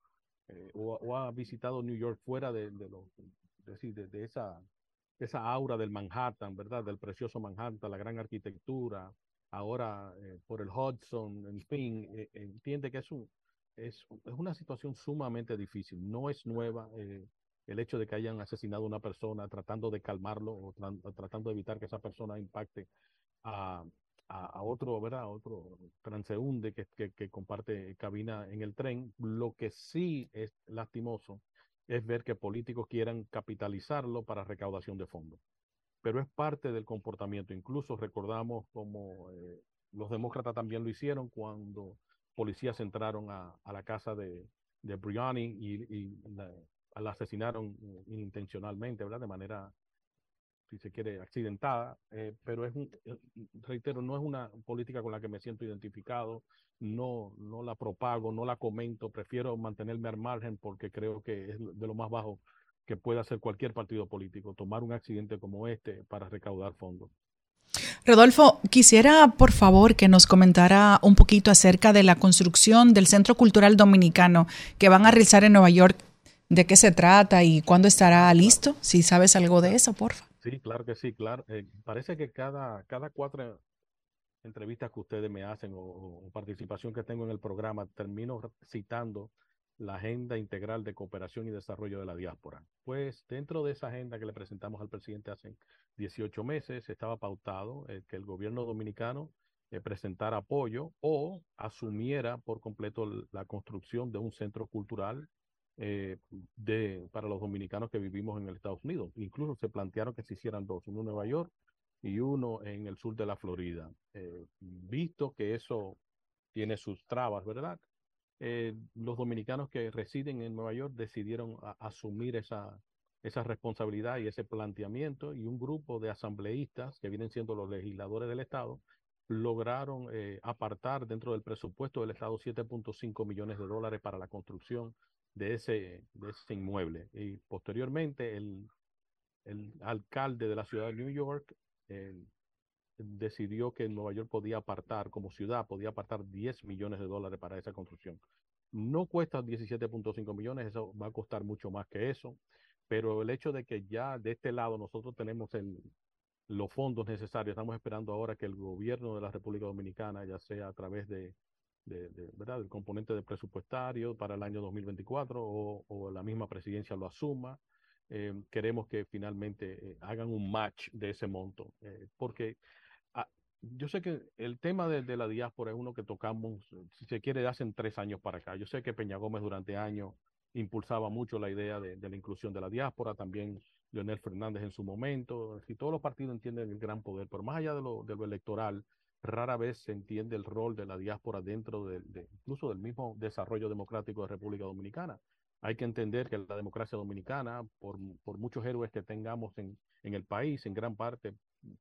eh, o, ha visitado New York fuera de, de, lo, de, de, de esa, esa aura del Manhattan, ¿verdad? Del precioso Manhattan, la gran arquitectura, ahora eh, por el Hudson, en fin, eh, entiende que es, un, es, es, una situación sumamente difícil, no es nueva. Eh, el hecho de que hayan asesinado a una persona tratando de calmarlo o tra tratando de evitar que esa persona impacte a, a, otro, ¿verdad? A otro transeúnte que, que, que, comparte cabina en el tren. Lo que sí es lastimoso es ver que políticos quieran capitalizarlo para recaudación de fondos. Pero es parte del comportamiento. Incluso recordamos como eh, los demócratas también lo hicieron cuando policías entraron a, a la casa de, de Briani y, y la, la asesinaron intencionalmente, ¿verdad? De manera, si se quiere, accidentada, eh, pero es un, reitero, no es una política con la que me siento identificado, no, no la propago, no la comento, prefiero mantenerme al margen porque creo que es de lo más bajo que puede hacer cualquier partido político, tomar un accidente como este para recaudar fondos. Rodolfo, quisiera por favor que nos comentara un poquito acerca de la construcción del Centro Cultural Dominicano que van a realizar en Nueva York de qué se trata y cuándo estará listo, si sabes algo de eso, porfa. Sí, claro que sí, claro. Eh, parece que cada, cada cuatro entrevistas que ustedes me hacen o, o, participación que tengo en el programa, termino citando la Agenda Integral de Cooperación y Desarrollo de la Diáspora. Pues dentro de esa agenda que le presentamos al presidente hace 18 meses, estaba pautado eh, que el gobierno dominicano eh, presentara apoyo o asumiera por completo la construcción de un centro cultural eh, de, para los dominicanos que vivimos en el Estados Unidos. Incluso se plantearon que se hicieran dos, uno en Nueva York y uno en el sur de la Florida. Eh, visto que eso tiene sus trabas, ¿verdad? Eh, los dominicanos que residen en Nueva York decidieron asumir esa, esa responsabilidad y ese planteamiento y un grupo de asambleístas que vienen siendo los legisladores del Estado lograron eh, apartar dentro del presupuesto del Estado 7.5 millones de dólares para la construcción de ese, de ese inmueble. Y posteriormente el, el alcalde de la ciudad de New York decidió que Nueva York podía apartar, como ciudad, podía apartar 10 millones de dólares para esa construcción. No cuesta 17.5 millones, eso va a costar mucho más que eso, pero el hecho de que ya de este lado nosotros tenemos el, los fondos necesarios, estamos esperando ahora que el gobierno de la República Dominicana, ya sea a través de de, de, ¿verdad? del componente de presupuestario para el año 2024 o, o la misma presidencia lo asuma. Eh, queremos que finalmente eh, hagan un match de ese monto, eh, porque ah, yo sé que el tema de, de, la diáspora es uno que tocamos, si se quiere, de hace tres años para acá. Yo sé que Peña Gómez durante años impulsaba mucho la idea de, de la inclusión de la diáspora, también Leonel Fernández en su momento, y todos los partidos entienden el gran poder, pero más allá de lo, de lo electoral, rara vez se entiende el rol de la diáspora dentro de, incluso del mismo desarrollo democrático de República Dominicana. Hay que entender que la democracia dominicana, por, por muchos héroes que tengamos en, en, el país, en gran parte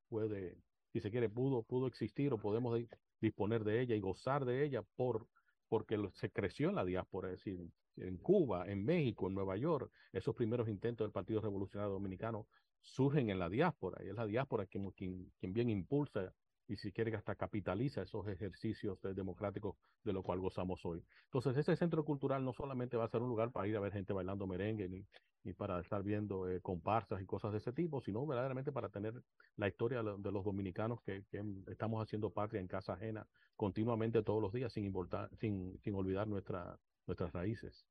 puede, si se quiere, pudo, pudo existir o podemos disponer de ella y gozar de ella por, porque se creció en la diáspora, es decir, en Cuba, en México, en Nueva York, esos primeros intentos del Partido Revolucionario Dominicano surgen en la diáspora y es la diáspora quien, quien bien impulsa y si quiere hasta capitaliza esos ejercicios democráticos de lo cual gozamos hoy. Entonces, ese centro cultural no solamente va a ser un lugar para ir a ver gente bailando merengue, ni, ni para estar viendo eh, comparsas y cosas de ese tipo, sino verdaderamente para tener la historia de los dominicanos que, que estamos haciendo patria en casa ajena continuamente todos los días sin, importar, sin, sin olvidar nuestra, nuestras raíces.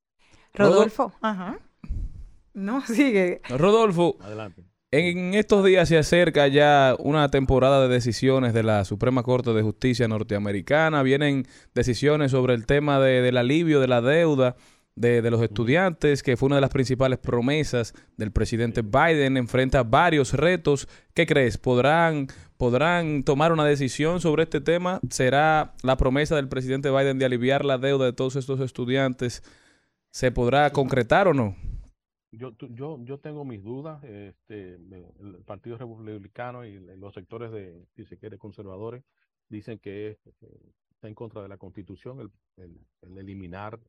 Rodolfo, ajá. No, sigue. Rodolfo. Adelante. En estos días se acerca ya una temporada de decisiones de la Suprema Corte de Justicia norteamericana. Vienen decisiones sobre el tema de- del alivio de la deuda de, de los estudiantes, que fue una de las principales promesas del presidente Biden. Enfrenta varios retos. ¿Qué crees? ¿Podrán, ¿Podrán tomar una decisión sobre este tema? ¿Será la promesa del presidente Biden de aliviar la deuda de todos estos estudiantes? ¿Se podrá concretar o no? Yo, yo, yo tengo mis dudas. Este, el Partido Republicano y los sectores de, si se quiere, conservadores, dicen que es, eh, está en contra de la Constitución el- el eliminar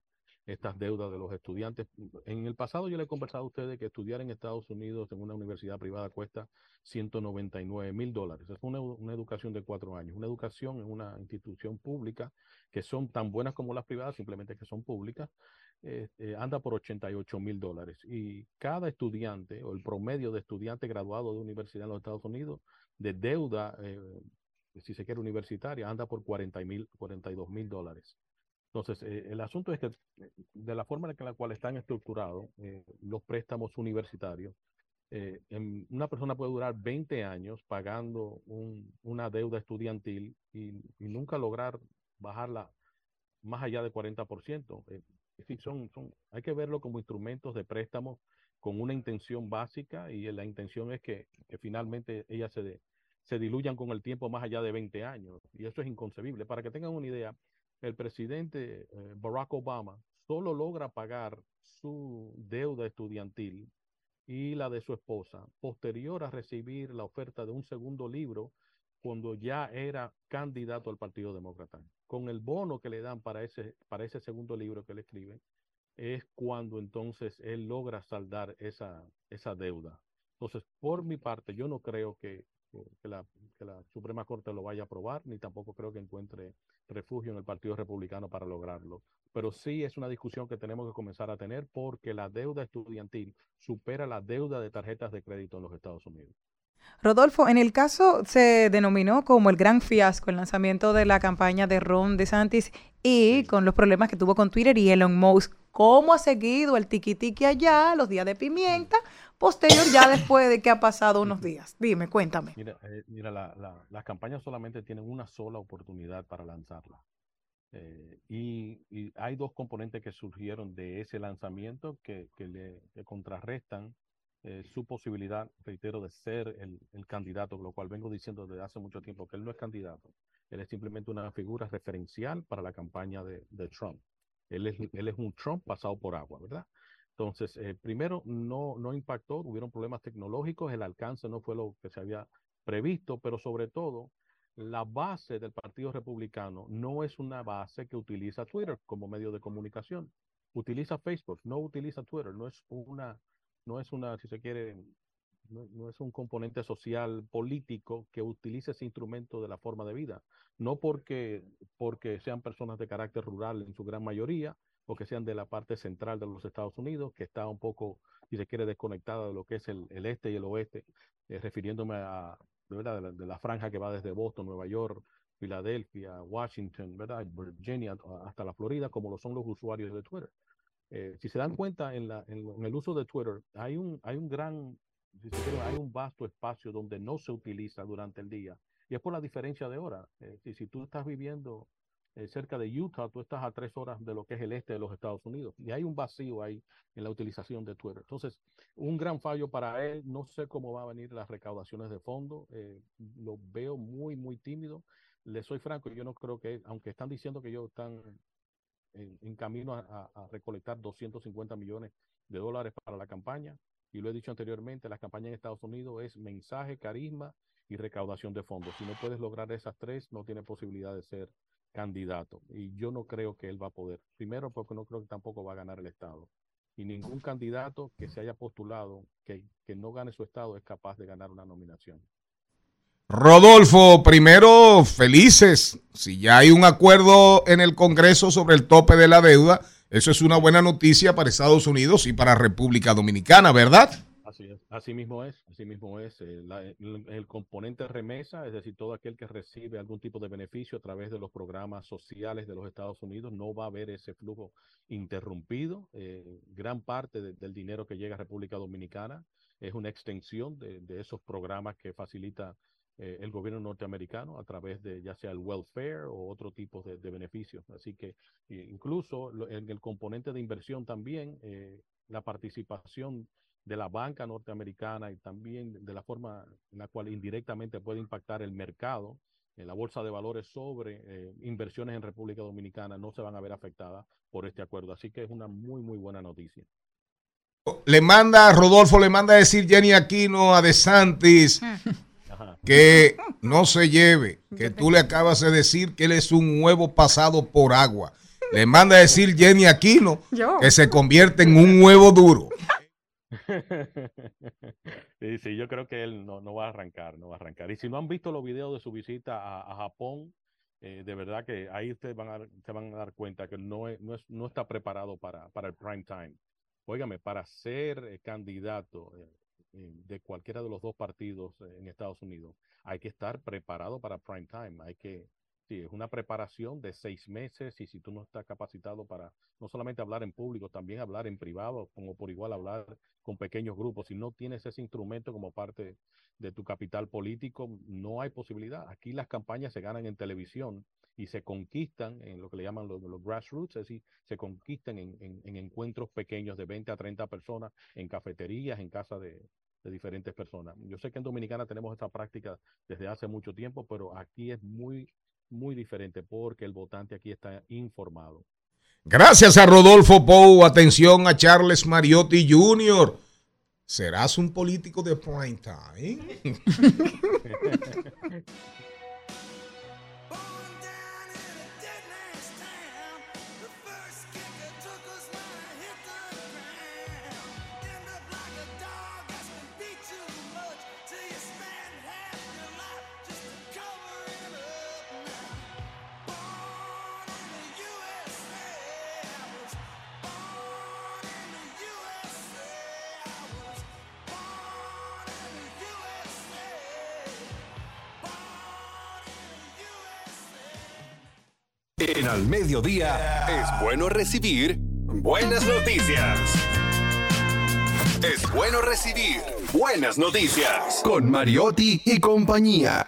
estas deudas de los estudiantes. En el pasado yo le he conversado a ustedes que estudiar en Estados Unidos en una universidad privada cuesta 199 mil dólares. Es una, educación de cuatro años. Una educación en una institución pública que son tan buenas como las privadas, simplemente que son públicas, eh, eh, anda por 88 mil dólares. Y cada estudiante o el promedio de estudiante graduado de universidad en los Estados Unidos de deuda, eh, si se quiere universitaria, anda por 40 mil, 42 mil dólares. Entonces, eh, el asunto es que eh, de la forma en la cual están estructurados eh, los préstamos universitarios, una persona puede durar 20 años pagando un- una deuda estudiantil y, nunca lograr bajarla más allá de 40%. Eh, es decir, son, son, hay que verlo como instrumentos de préstamo con una intención básica y la intención es que, que finalmente ellas se, de- se diluyan con el tiempo más allá de 20 años. Y eso es inconcebible. Para que tengan una idea, el presidente eh, Barack Obama solo logra pagar su deuda estudiantil y la de su esposa posterior a recibir la oferta de un segundo libro cuando ya era candidato al Partido Demócrata. Con el bono que le dan para ese, para ese segundo libro que él escribe, es cuando entonces él logra saldar esa, esa deuda. Entonces, por mi parte, yo no creo que, que la, que la Suprema Corte lo vaya a aprobar, ni tampoco creo que encuentre refugio en el Partido Republicano para lograrlo. Pero sí es una discusión que tenemos que comenzar a tener porque la deuda estudiantil supera la deuda de tarjetas de crédito en los Estados Unidos. Rodolfo, en el caso se denominó como el gran fiasco el lanzamiento de la campaña de Ron DeSantis y con los problemas que tuvo con Twitter y Elon Musk. ¿Cómo ha seguido el tiquitiqui allá, los días de pimienta, posterior ya después de que ha pasado unos días? Dime, cuéntame. Mira, eh, mira la- la- las campañas solamente tienen una sola oportunidad para lanzarla. Eh, y, y hay dos componentes que surgieron de ese lanzamiento que, que le que contrarrestan eh, su posibilidad, reitero, de ser el, el candidato, lo cual vengo diciendo desde hace mucho tiempo que él no es candidato. Él es simplemente una figura referencial para la campaña de, de Trump. Él es, él es un Trump pasado por agua, ¿verdad? Entonces, eh, primero, no, no impactó, hubieron problemas tecnológicos, el alcance no fue lo que se había previsto, pero sobre todo, la base del Partido Republicano no es una base que utiliza Twitter como medio de comunicación. Utiliza Facebook, no utiliza Twitter, no es una, no es una, si se quiere, no, no es un componente social político que utilice ese instrumento de la forma de vida. No porque, porque sean personas de carácter rural en su gran mayoría, o que sean de la parte central de los Estados Unidos, que está un poco, si se quiere, desconectada de lo que es el, el este y el oeste, eh, refiriéndome a de, ¿verdad? De, la, de la franja que va desde Boston, Nueva York, Filadelfia, Washington, ¿verdad? Virginia, hasta la Florida, como lo son los usuarios de Twitter. Eh, si se dan cuenta en, la, el uso de Twitter, hay un, hay un gran, si se quiere, hay un vasto espacio donde no se utiliza durante el día. Y es por la diferencia de hora. Eh, si, si tú estás viviendo eh, cerca de Utah, tú estás a tres horas de lo que es el este de los Estados Unidos. Y hay un vacío ahí en la utilización de Twitter. Entonces, un gran fallo para él. No sé cómo va a venir las recaudaciones de fondo. Eh, lo veo muy, muy tímido. Le soy franco, yo no creo que, aunque están diciendo que ellos están en, camino a, a, recolectar 250 millones de dólares para la campaña, y lo he dicho anteriormente, la campaña en Estados Unidos es mensaje, carisma y recaudación de fondos. Si no puedes lograr esas tres, no tiene posibilidad de ser candidato. Y yo no creo que él va a poder. Primero, porque no creo que tampoco va a ganar el Estado. Y ningún candidato que se haya postulado que, que no gane su Estado es capaz de ganar una nominación. Rodolfo, primero, felices. Si ya hay un acuerdo en el Congreso sobre el tope de la deuda, eso es una buena noticia para Estados Unidos y para República Dominicana, ¿verdad? Así es, así mismo es, así mismo es. eh, el, componente remesa, es decir, todo aquel que recibe algún tipo de beneficio a través de los programas sociales de los Estados Unidos, no va a haber ese flujo interrumpido. eh, gran parte de- del dinero que llega a República Dominicana es una extensión de, de esos programas que facilita eh, el gobierno norteamericano a través de ya sea el welfare o otro tipo de, de beneficios. Así que eh, incluso lo- en el componente de inversión también, eh, la participación de la banca norteamericana y también de la forma en la cual indirectamente puede impactar el mercado, en la bolsa de valores sobre eh, inversiones en República Dominicana no se van a ver afectadas por este acuerdo. Así que es una muy, muy buena noticia. Le manda, Rodolfo le manda a decir Jenny Aquino a De Que no se lleve, que tú le acabas de decir que él es un huevo pasado por agua. Le manda a decir Jenny Aquino Yo. que se convierte en un huevo duro. Sí, sí, yo creo que él no, no va a arrancar, no va a arrancar. Y si no han visto los videos de su visita a, a Japón, eh, de verdad que ahí ustedes van a, dar- se van a dar cuenta que no, es- no, es- no está preparado para, para el prime time. Óigame, para ser eh, candidato eh, de cualquiera de los dos partidos eh, en Estados Unidos, hay que estar preparado para prime time. Hay que, sí, es una preparación de seis meses y si tú no estás capacitado para no solamente hablar en público, también hablar en privado, como por igual hablar con pequeños grupos. Si no tienes ese instrumento como parte de tu capital político, no hay posibilidad. Aquí las campañas se ganan en televisión y se conquistan en lo que le llaman los, los grassroots, es decir, se conquistan en, en- en encuentros pequeños de 20 a 30 personas, en cafeterías, en casa de, de diferentes personas. Yo sé que en Dominicana tenemos esta práctica desde hace mucho tiempo, pero aquí es muy, muy diferente porque el votante aquí está informado. Gracias a Rodolfo Pou, atención a Charles Mariotti Jr. ¿Serás un político de prime time? En al mediodía es bueno recibir buenas noticias. Es bueno recibir buenas noticias con Mariotti y compañía.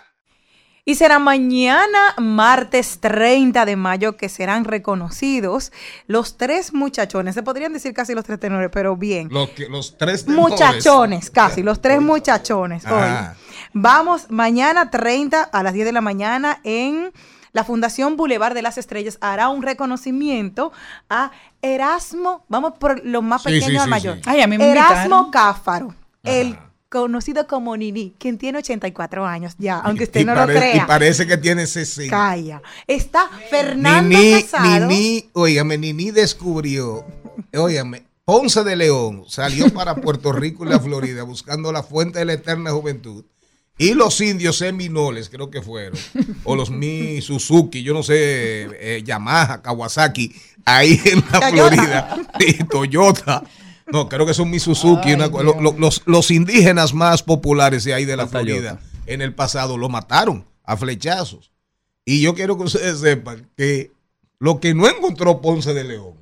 Y será mañana, martes 30 de mayo, que serán reconocidos los tres muchachones. Se podrían decir casi los tres tenores, pero bien. Los, que- los tres tenores. Muchachones, casi, los tres muchachones. Hoy. Vamos mañana 30 a las 10 de la mañana en la Fundación Boulevard de las Estrellas hará un reconocimiento a Erasmo, vamos por lo más Sí, pequeño sí, al sí, mayor. sí. Ay, a mí me Erasmo. Cáfaro, el conocido como Nini, quien tiene 84 años ya, aunque usted Y, no lo pare- y crea. parece que tiene 60. Calla. Está Fernando Nini, Casado. Nini, óigame, Nini descubrió, óigame, Ponce de León salió para Puerto Rico y la Florida buscando la fuente de la eterna juventud. Y los indios seminoles, creo que fueron, o los Mi Suzuki, yo no sé, eh, Yamaha, Kawasaki, ahí en la Toyota. Florida, y Toyota. No, creo que son Mi Suzuki, una co- lo- lo- los, los indígenas más populares de ahí de la Florida, en el pasado lo mataron a flechazos. Y yo quiero que ustedes sepan que lo que no encontró Ponce de León,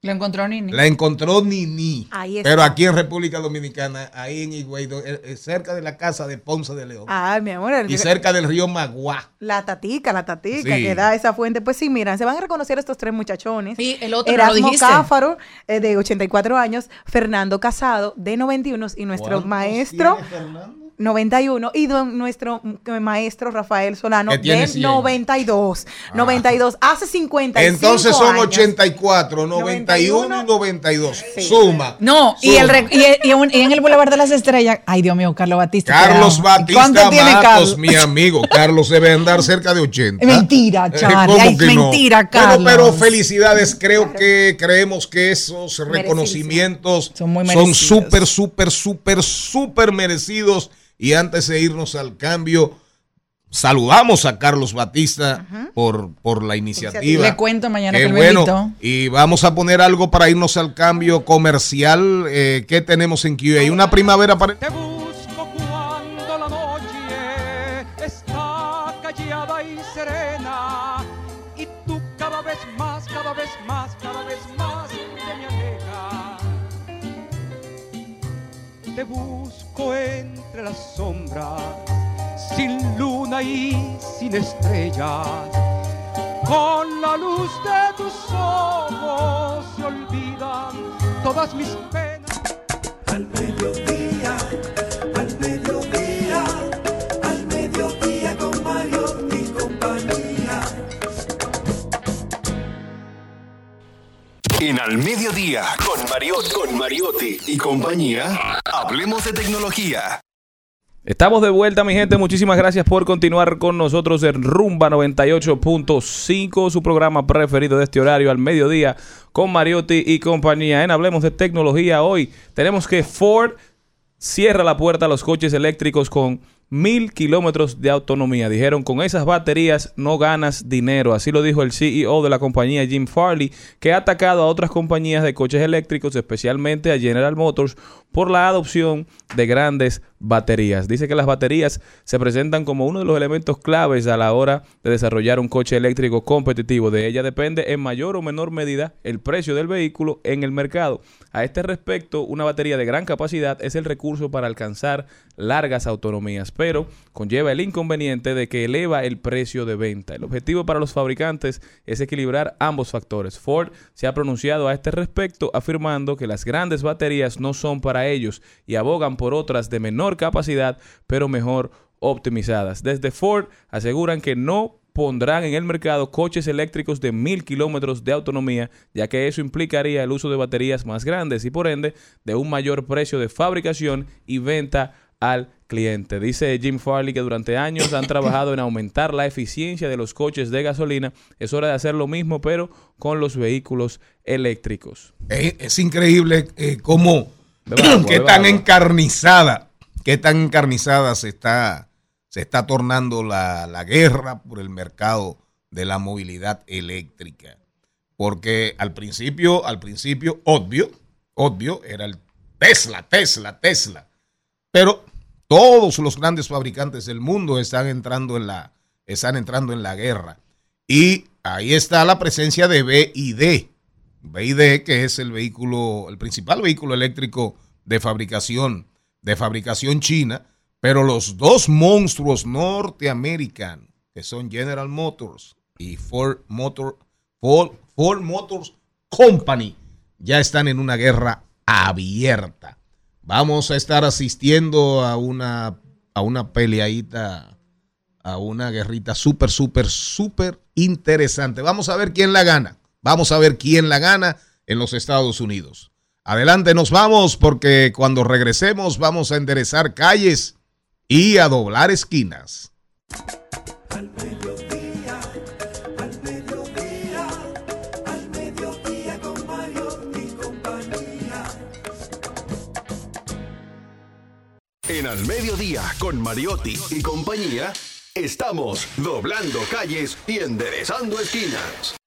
Lo encontró Nini. la encontró Nini. Ahí está. Pero aquí en República Dominicana, ahí en Higüey, eh, eh, cerca de la casa de Ponce de León. Ay, mi amor. el- y cerca del río Maguá. La tatica, la tatica Sí. que da esa fuente. Pues sí, miran, se van a reconocer estos tres muchachones. Sí, el otro no lo Erasmo dijiste. Cáfaro, eh, de 84 años, Fernando Casado, de 91, y nuestro maestro, 91, y don- nuestro maestro Rafael Solano, Que tiene de 100. 92. 92, hace 50 Entonces son años. 84, 91 y 92. Suma. No, y, Suma. el y, y un- y en el Boulevard de las Estrellas, ay Dios mío, Carlos Batista. Carlos. Batista ¿Cuánto tiene Carlos? mi amigo. Carlos debe andar cerca de 80. Mentira, Eh, Charlie. mentira, Bueno, Carlos. pero felicidades. Creo que creemos que esos reconocimientos son súper, súper, súper, súper merecidos. Y antes de irnos al cambio, saludamos a Carlos Batista por, por la iniciativa. Le cuento mañana Qué que bueno. Y vamos a poner algo para irnos al cambio comercial. Eh, ¿Qué tenemos en QA? Una primavera para... Te busco cuando la noche está callada y serena y tú cada vez más, cada vez más, cada vez más te me alejas. Te busco entre las sombras, sin luna y sin estrellas. Con la luz de tus ojos se olvidan todas mis penas. Al mediodía, al mediodía, al mediodía con Mario y compañía. En Al Mediodía, con Mariotti, con Mariotti y compañía, hablemos de tecnología. Estamos de vuelta, mi gente. Muchísimas gracias por continuar con nosotros en Rumba 98.5, su programa preferido de este horario al mediodía, con Mariotti y compañía. En Hablemos de Tecnología, hoy tenemos que Ford cierra la puerta a los coches eléctricos con mil kilómetros de autonomía. Dijeron, con esas baterías no ganas dinero. Así lo dijo el CEO de la compañía Jim Farley, que ha atacado a otras compañías de coches eléctricos, especialmente a General Motors, por la adopción de grandes baterías. Dice que las baterías se presentan como uno de los elementos claves a la hora de desarrollar un coche eléctrico competitivo. De ella depende en mayor o menor medida el precio del vehículo en el mercado. A este respecto, una batería de gran capacidad es el recurso para alcanzar largas autonomías, pero conlleva el inconveniente de que eleva el precio de venta. El objetivo para los fabricantes es equilibrar ambos factores. Ford se ha pronunciado a este respecto afirmando que las grandes baterías no son para ellos y abogan por otras de menor capacidad pero mejor optimizadas. Desde Ford aseguran que no pondrán en el mercado coches eléctricos de mil kilómetros de autonomía, ya que eso implicaría el uso de baterías más grandes y por ende de un mayor precio de fabricación y venta al cliente. Dice Jim Farley que durante años han trabajado en aumentar la eficiencia de los coches de gasolina. Es hora de hacer lo mismo, pero con los vehículos eléctricos. Es increíble eh, cómo agua, qué tan agua. encarnizada, qué tan encarnizada se está, se está tornando la, la guerra por el mercado de la movilidad eléctrica. Porque al principio, al principio, obvio, obvio, era el Tesla, Tesla, Tesla. Pero todos los grandes fabricantes del mundo están entrando en la, están entrando en la guerra. Y ahí está la presencia de BID. BID, que es el vehículo, el principal vehículo eléctrico de fabricación, de fabricación china, pero los dos monstruos norteamericanos, que son General Motors y Ford Motor, Ford, Ford Motors Company, ya están en una guerra abierta. Vamos a estar asistiendo a una, a una peleadita, a una guerrita súper, súper, súper interesante. Vamos a ver quién la gana. Vamos a ver quién la gana en los Estados Unidos. Adelante nos vamos porque cuando regresemos vamos a enderezar calles y a doblar esquinas. Al. En Al Mediodía, con Mariotti y compañía, estamos doblando calles y enderezando esquinas.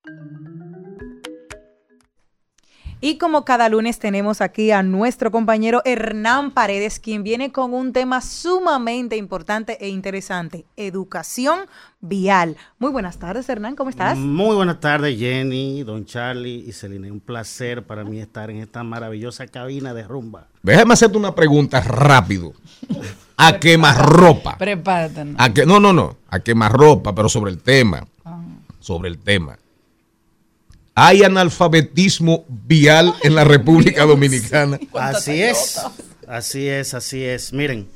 Y como cada lunes tenemos aquí a nuestro compañero Hernán Paredes, quien viene con un tema sumamente importante e interesante, educación vial. Muy buenas tardes, Hernán, ¿cómo estás? Muy buenas tardes, Jenny, Don Charlie y Celine. Un placer para mí estar en esta maravillosa cabina de rumba. Déjame hacerte una pregunta rápido. ¿A quemarropa? Prepárate. ¿no? ¿A que, no, no, no. A quemarropa, pero sobre el tema. Sobre el tema. ¿Hay analfabetismo vial en la República Dominicana? Así es, así es, así es. Miren,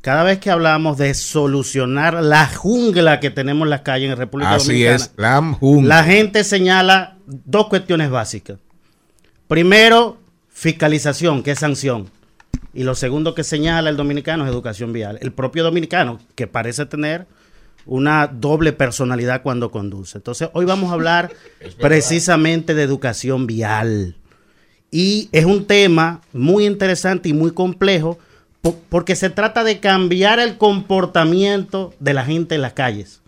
cada vez que hablamos de solucionar la jungla que tenemos en las calles en República Así Dominicana, es, la jungla. la gente señala dos cuestiones básicas. Primero, fiscalización, que es sanción. Y lo segundo que señala el dominicano es educación vial. El propio dominicano, que parece tener una doble personalidad cuando conduce. Entonces, hoy vamos a hablar precisamente de educación vial. Y es un tema muy interesante y muy complejo Po- porque se trata de cambiar el comportamiento de la gente en las calles.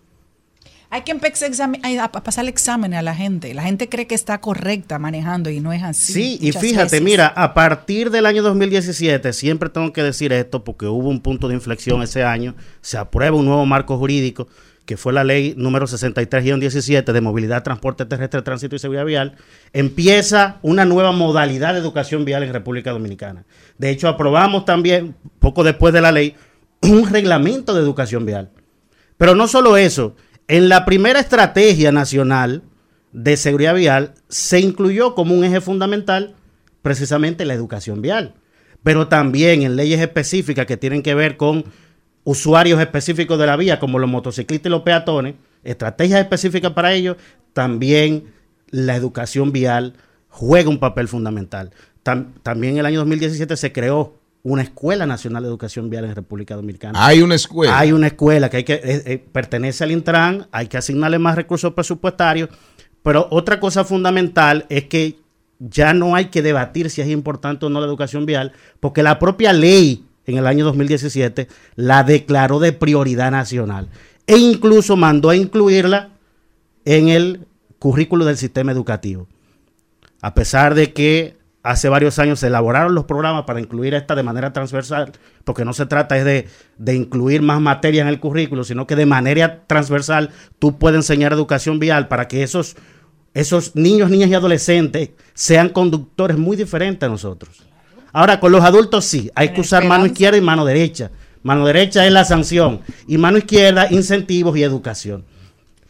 Hay que empezar a, pasar el examen a la gente. La gente cree que está correcta manejando y no es así. Sí, y fíjate, veces. mira, a partir del año 2017, siempre tengo que decir esto porque hubo un punto de inflexión ese año, se aprueba un nuevo marco jurídico, que fue la ley número 63-17 de movilidad, transporte terrestre, tránsito y seguridad vial, empieza una nueva modalidad de educación vial en República Dominicana. De hecho, aprobamos también, poco después de la ley, un reglamento de educación vial. Pero no solo eso, en la primera estrategia nacional de seguridad vial se incluyó como un eje fundamental precisamente la educación vial, pero también en leyes específicas que tienen que ver con usuarios específicos de la vía, como los motociclistas y los peatones, estrategias específicas para ellos, también la educación vial juega un papel fundamental. Tam- también en el año 2017 se creó una Escuela Nacional de Educación Vial en República Dominicana. Hay una escuela. Hay una escuela que hay que eh, eh, pertenece al Intran, hay que asignarle más recursos presupuestarios, pero otra cosa fundamental es que ya no hay que debatir si es importante o no la educación vial, porque la propia ley en el año 2017 la declaró de prioridad nacional e incluso mandó a incluirla en el currículo del sistema educativo. A pesar de que hace varios años se elaboraron los programas para incluir esta de manera transversal, porque no se trata es de, de incluir más materia en el currículo, sino que de manera transversal tú puedes enseñar educación vial para que esos, esos niños, niñas y adolescentes sean conductores muy diferentes a nosotros. Ahora, con los adultos sí, hay que usar mano izquierda y mano derecha. Mano derecha es la sanción y mano izquierda incentivos y educación.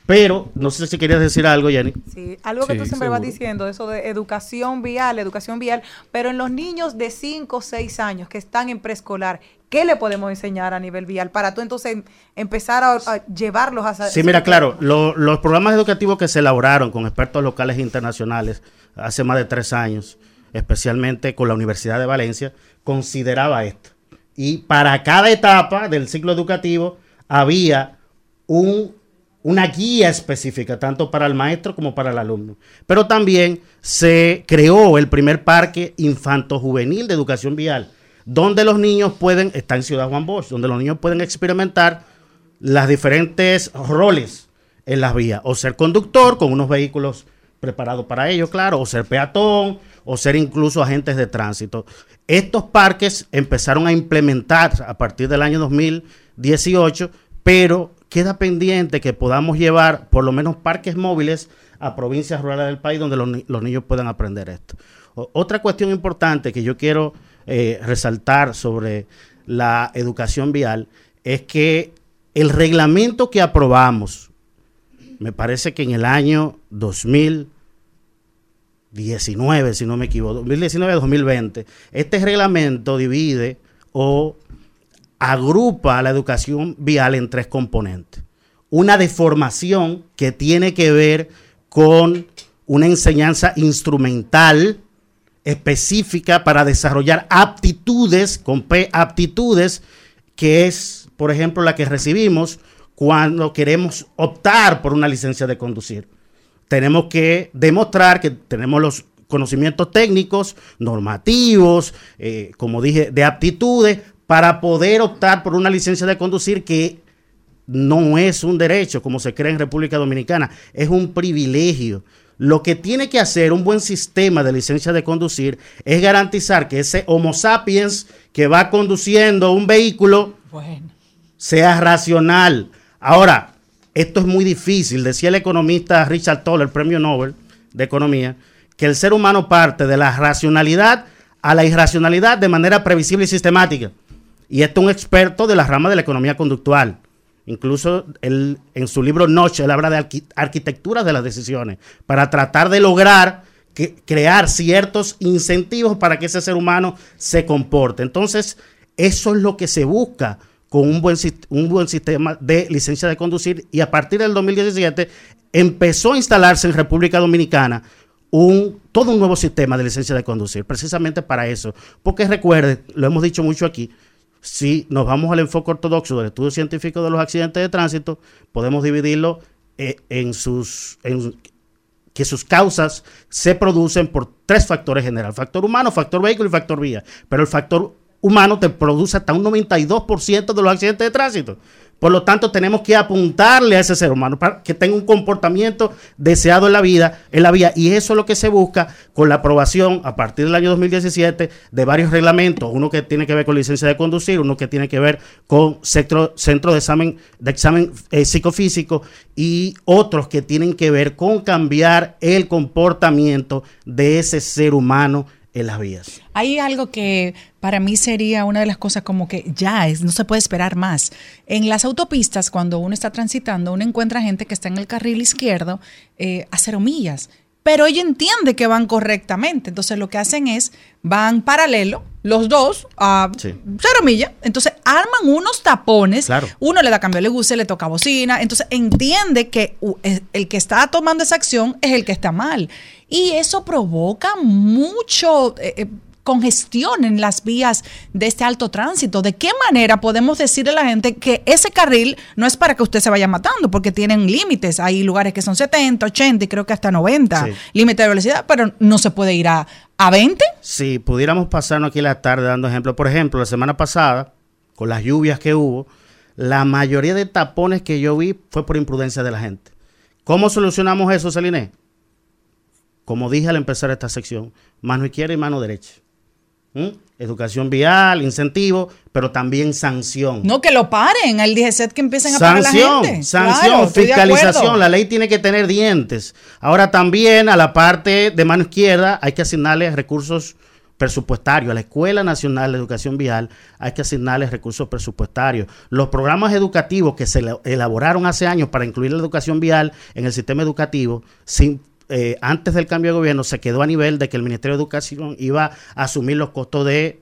Pero, no sé si querías decir algo, Jenny. Sí, algo que Sí, tú siempre vas diciendo, eso de educación vial, educación vial, pero en los niños de 5 o 6 años que están en preescolar, ¿qué le podemos enseñar a nivel vial para tú entonces em- empezar a, a llevarlos a... Sí, mira, claro, lo- los programas educativos que se elaboraron con expertos locales e internacionales hace más de tres años, especialmente con la Universidad de Valencia, consideraba esto. Y para cada etapa del ciclo educativo había un, una guía específica, tanto para el maestro como para el alumno. Pero también se creó el primer parque infanto-juvenil de educación vial, donde los niños pueden, está en Ciudad Juan Bosch, donde los niños pueden experimentar las diferentes roles en las vías, o ser conductor con unos vehículos preparados para ello, claro, o ser peatón, o ser incluso agentes de tránsito. Estos parques empezaron a implementar a partir del año 2018, pero queda pendiente que podamos llevar por lo menos parques móviles a provincias rurales del país donde los, ni- los niños puedan aprender esto. Otra cuestión importante que yo quiero eh, resaltar sobre la educación vial es que el reglamento que aprobamos, me parece que en el año 2019, si no me equivoco, 2019-2020, este reglamento divide o agrupa la educación vial en tres componentes. Una de formación que tiene que ver con una enseñanza instrumental específica para desarrollar aptitudes, con P, aptitudes, que es, por ejemplo, la que recibimos cuando queremos optar por una licencia de conducir. Tenemos que demostrar que tenemos los conocimientos técnicos, normativos, eh, como dije, de aptitudes, para poder optar por una licencia de conducir que no es un derecho como se cree en República Dominicana, es un privilegio. Lo que tiene que hacer un buen sistema de licencia de conducir es garantizar que ese Homo sapiens que va conduciendo un vehículo Bueno. sea racional. Ahora, esto es muy difícil. Decía el economista Richard Toller, premio Nobel de Economía, que el ser humano parte de la racionalidad a la irracionalidad de manera previsible y sistemática. Y esto es un experto de la rama de la economía conductual. Incluso él, en su libro Noche, él habla de arqui- arquitectura de las decisiones para tratar de lograr crear ciertos incentivos para que ese ser humano se comporte. Entonces, eso es lo que se busca con un buen, un buen sistema de licencia de conducir y a partir del 2017 empezó a instalarse en República Dominicana un, todo un nuevo sistema de licencia de conducir, precisamente para eso. Porque recuerde, lo hemos dicho mucho aquí, si nos vamos al enfoque ortodoxo del estudio científico de los accidentes de tránsito, podemos dividirlo eh, en sus en que sus causas se producen por tres factores generales, factor humano, factor vehículo y factor vía. Pero el factor humano te produce hasta un 92% de los accidentes de tránsito. Por lo tanto, tenemos que apuntarle a ese ser humano para que tenga un comportamiento deseado en la vida, en la vía. Y eso es lo que se busca con la aprobación a partir del año 2017 de varios reglamentos. Uno que tiene que ver con licencia de conducir, uno que tiene que ver con centro, centro de examen, de examen eh, psicofísico y otros que tienen que ver con cambiar el comportamiento de ese ser humano en las vías. Hay algo que para mí sería una de las cosas como que ya es, no se puede esperar más. En las autopistas, cuando uno está transitando, uno encuentra gente que está en el carril izquierdo eh, a cero millas, pero ella entiende que van correctamente. Entonces lo que hacen es, van paralelo, los dos, a cero millas. Entonces arman unos tapones. Uno le da cambio de luces, le toca bocina. Entonces entiende que el que está tomando esa acción es el que está mal. Y eso provoca mucho eh, eh, congestión en las vías de este alto tránsito. ¿De qué manera podemos decirle a la gente que ese carril no es para que usted se vaya matando? Porque tienen límites. Hay lugares que son 70, 80 y creo que hasta 90 límite de velocidad, pero no se puede ir a, a 20. Si pudiéramos pasarnos aquí la tarde dando ejemplos. Por ejemplo, la semana pasada, con las lluvias que hubo, la mayoría de tapones que yo vi fue por imprudencia de la gente. ¿Cómo solucionamos eso, Celine? como dije al empezar esta sección, mano izquierda y mano derecha. ¿Mm? Educación vial, incentivo, pero también sanción. No, que lo paren, el DGCET que empiecen a pagar la gente. Sanción, fiscalización, la ley tiene que tener dientes. Ahora también a la parte de mano izquierda hay que asignarle recursos presupuestarios. A la Escuela Nacional de Educación Vial hay que asignarles recursos presupuestarios. Los programas educativos que se elaboraron hace años para incluir la educación vial en el sistema educativo, sin eh, antes del cambio de gobierno se quedó a nivel de que el Ministerio de Educación iba a asumir los costos de,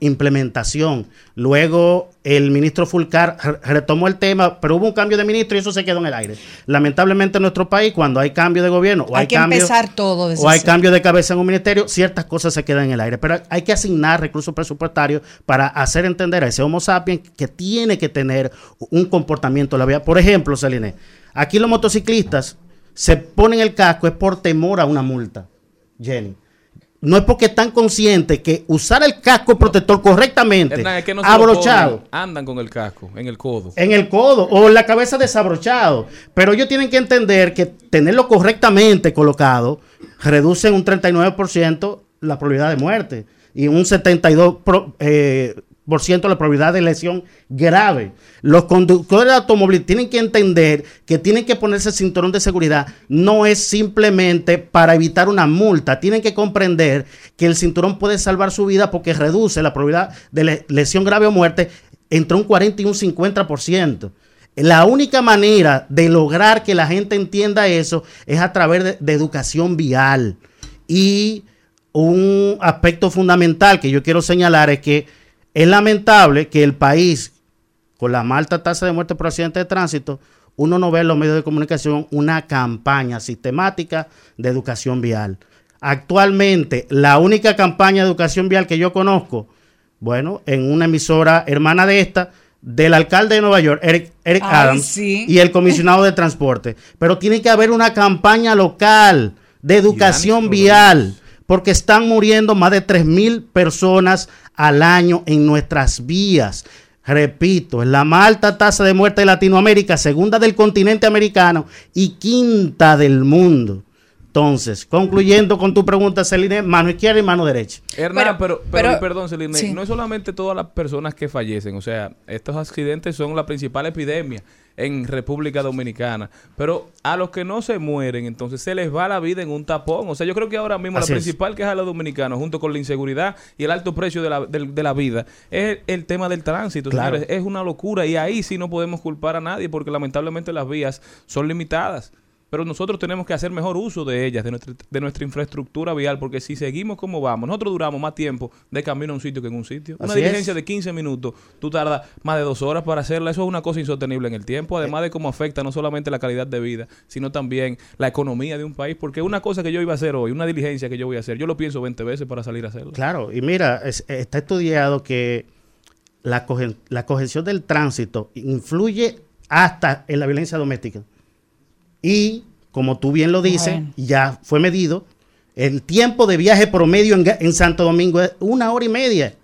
implementación. Luego el ministro Fulcar retomó el tema, pero hubo un cambio de ministro y eso se quedó en el aire. Lamentablemente en nuestro país, cuando hay cambio de gobierno o hay, que cambio, empezar todo o hay cambio de cabeza en un ministerio, ciertas cosas se quedan en el aire. Pero hay que asignar recursos presupuestarios para hacer entender a ese Homo sapiens que tiene que tener un comportamiento la vida. Por ejemplo, Celine, aquí los motociclistas se ponen el casco es por temor a una multa, Jenny. No es porque están conscientes que usar el casco protector correctamente, abrochado. andan con el casco en el codo. En el codo o en la cabeza desabrochado. Pero ellos tienen que entender que tenerlo correctamente colocado reduce en un 39% la probabilidad de muerte y un 72% eh, por ciento la probabilidad de lesión grave. Los conductores de automóviles tienen que entender que tienen que ponerse el cinturón de seguridad. No es simplemente para evitar una multa. Tienen que comprender que el cinturón puede salvar su vida porque reduce la probabilidad de lesión grave o muerte entre un 40 y un 50%. La única manera de lograr que la gente entienda eso es a través de, de educación vial. Y un aspecto fundamental que yo quiero señalar es que es lamentable que el país, con la más alta tasa de muerte por accidente de tránsito, uno no ve en los medios de comunicación una campaña sistemática de educación vial. Actualmente, la única campaña de educación vial que yo conozco, bueno, en una emisora hermana de esta, del alcalde de Nueva York, Eric, Adams, y el comisionado de transporte. Pero tiene que haber una campaña local de educación vial, porque están muriendo más de 3 mil personas al año en nuestras vías. Repito, es la más alta tasa de muerte de Latinoamérica, segunda del continente americano y quinta del mundo. Entonces, concluyendo con tu pregunta, Celine, mano izquierda y mano derecha. Hernán, pero, pero, perdón, Celine, no es solamente todas las personas que fallecen, o sea, estos accidentes son la principal epidemia en República Dominicana. Pero a los que no se mueren, entonces se les va la vida en un tapón. O sea, yo creo que ahora mismo la principal queja de los dominicanos, junto con la inseguridad y el alto precio de la, de, la vida, es el, tema del tránsito. Señores, es una locura y ahí sí no podemos culpar a nadie porque lamentablemente las vías son limitadas pero nosotros tenemos que hacer mejor uso de ellas, de nuestra, de nuestra infraestructura vial, porque si seguimos como vamos, nosotros duramos más tiempo de camino a un sitio que en un sitio. una diligencia de 15 minutos, tú tardas más de dos horas para hacerla, eso es una cosa insostenible en el tiempo, además de cómo afecta no solamente la calidad de vida, sino también la economía de un país, porque una cosa que yo iba a hacer hoy, una diligencia que yo voy a hacer, yo lo pienso 20 veces para salir a hacerlo. Claro, y mira, está estudiado que la, la cohesión del tránsito influye hasta en la violencia doméstica. Y, como tú bien lo dices, ya fue medido, el tiempo de viaje promedio en, Santo Domingo es una hora y media.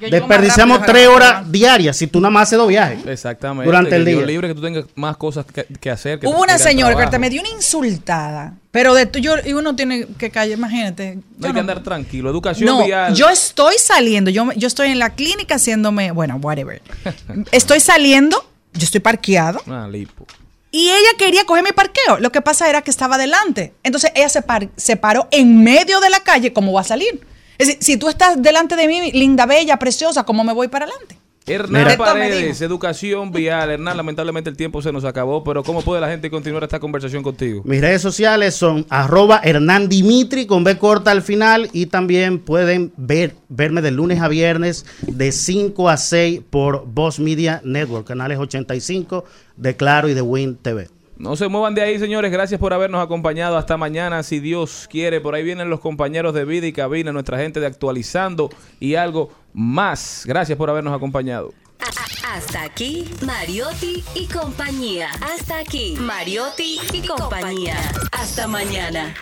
Yo Desperdiciamos rápido, tres horas diarias si tú nada más haces dos viajes. Exactamente. Durante el día. libre que tú tengas más cosas que, que hacer. Que Hubo una señora que me dio una insultada. Pero de tu- yo, y uno tiene que callar, imagínate. No hay que andar tranquilo. Educación No, vial. yo estoy saliendo, yo, yo estoy en la clínica haciéndome, bueno, whatever. Estoy saliendo, yo estoy parqueado Ah, lipo. Y ella quería coger mi parqueo. Lo que pasa era que estaba delante. Entonces ella se, par- se paró en medio de la calle, ¿cómo va a salir? Es decir, si tú estás delante de mí, linda, bella, preciosa, ¿cómo me voy para adelante? Hernán Mira. Paredes, educación vial. Hernán, lamentablemente el tiempo se nos acabó, pero ¿cómo puede la gente continuar esta conversación contigo? Mis redes sociales son arroba Hernán Dimitri con B corta al final y también pueden ver, verme de lunes a viernes de 5 a 6 por Voz Media Network, canales 85 de Claro y de Win TV. No se muevan de ahí, señores. Gracias por habernos acompañado. Hasta mañana, si Dios quiere. Por ahí vienen los compañeros de vida y cabina, nuestra gente de actualizando y algo más. Gracias por habernos acompañado. Hasta aquí, Mariotti y compañía. Hasta aquí, Mariotti y compañía. Hasta mañana.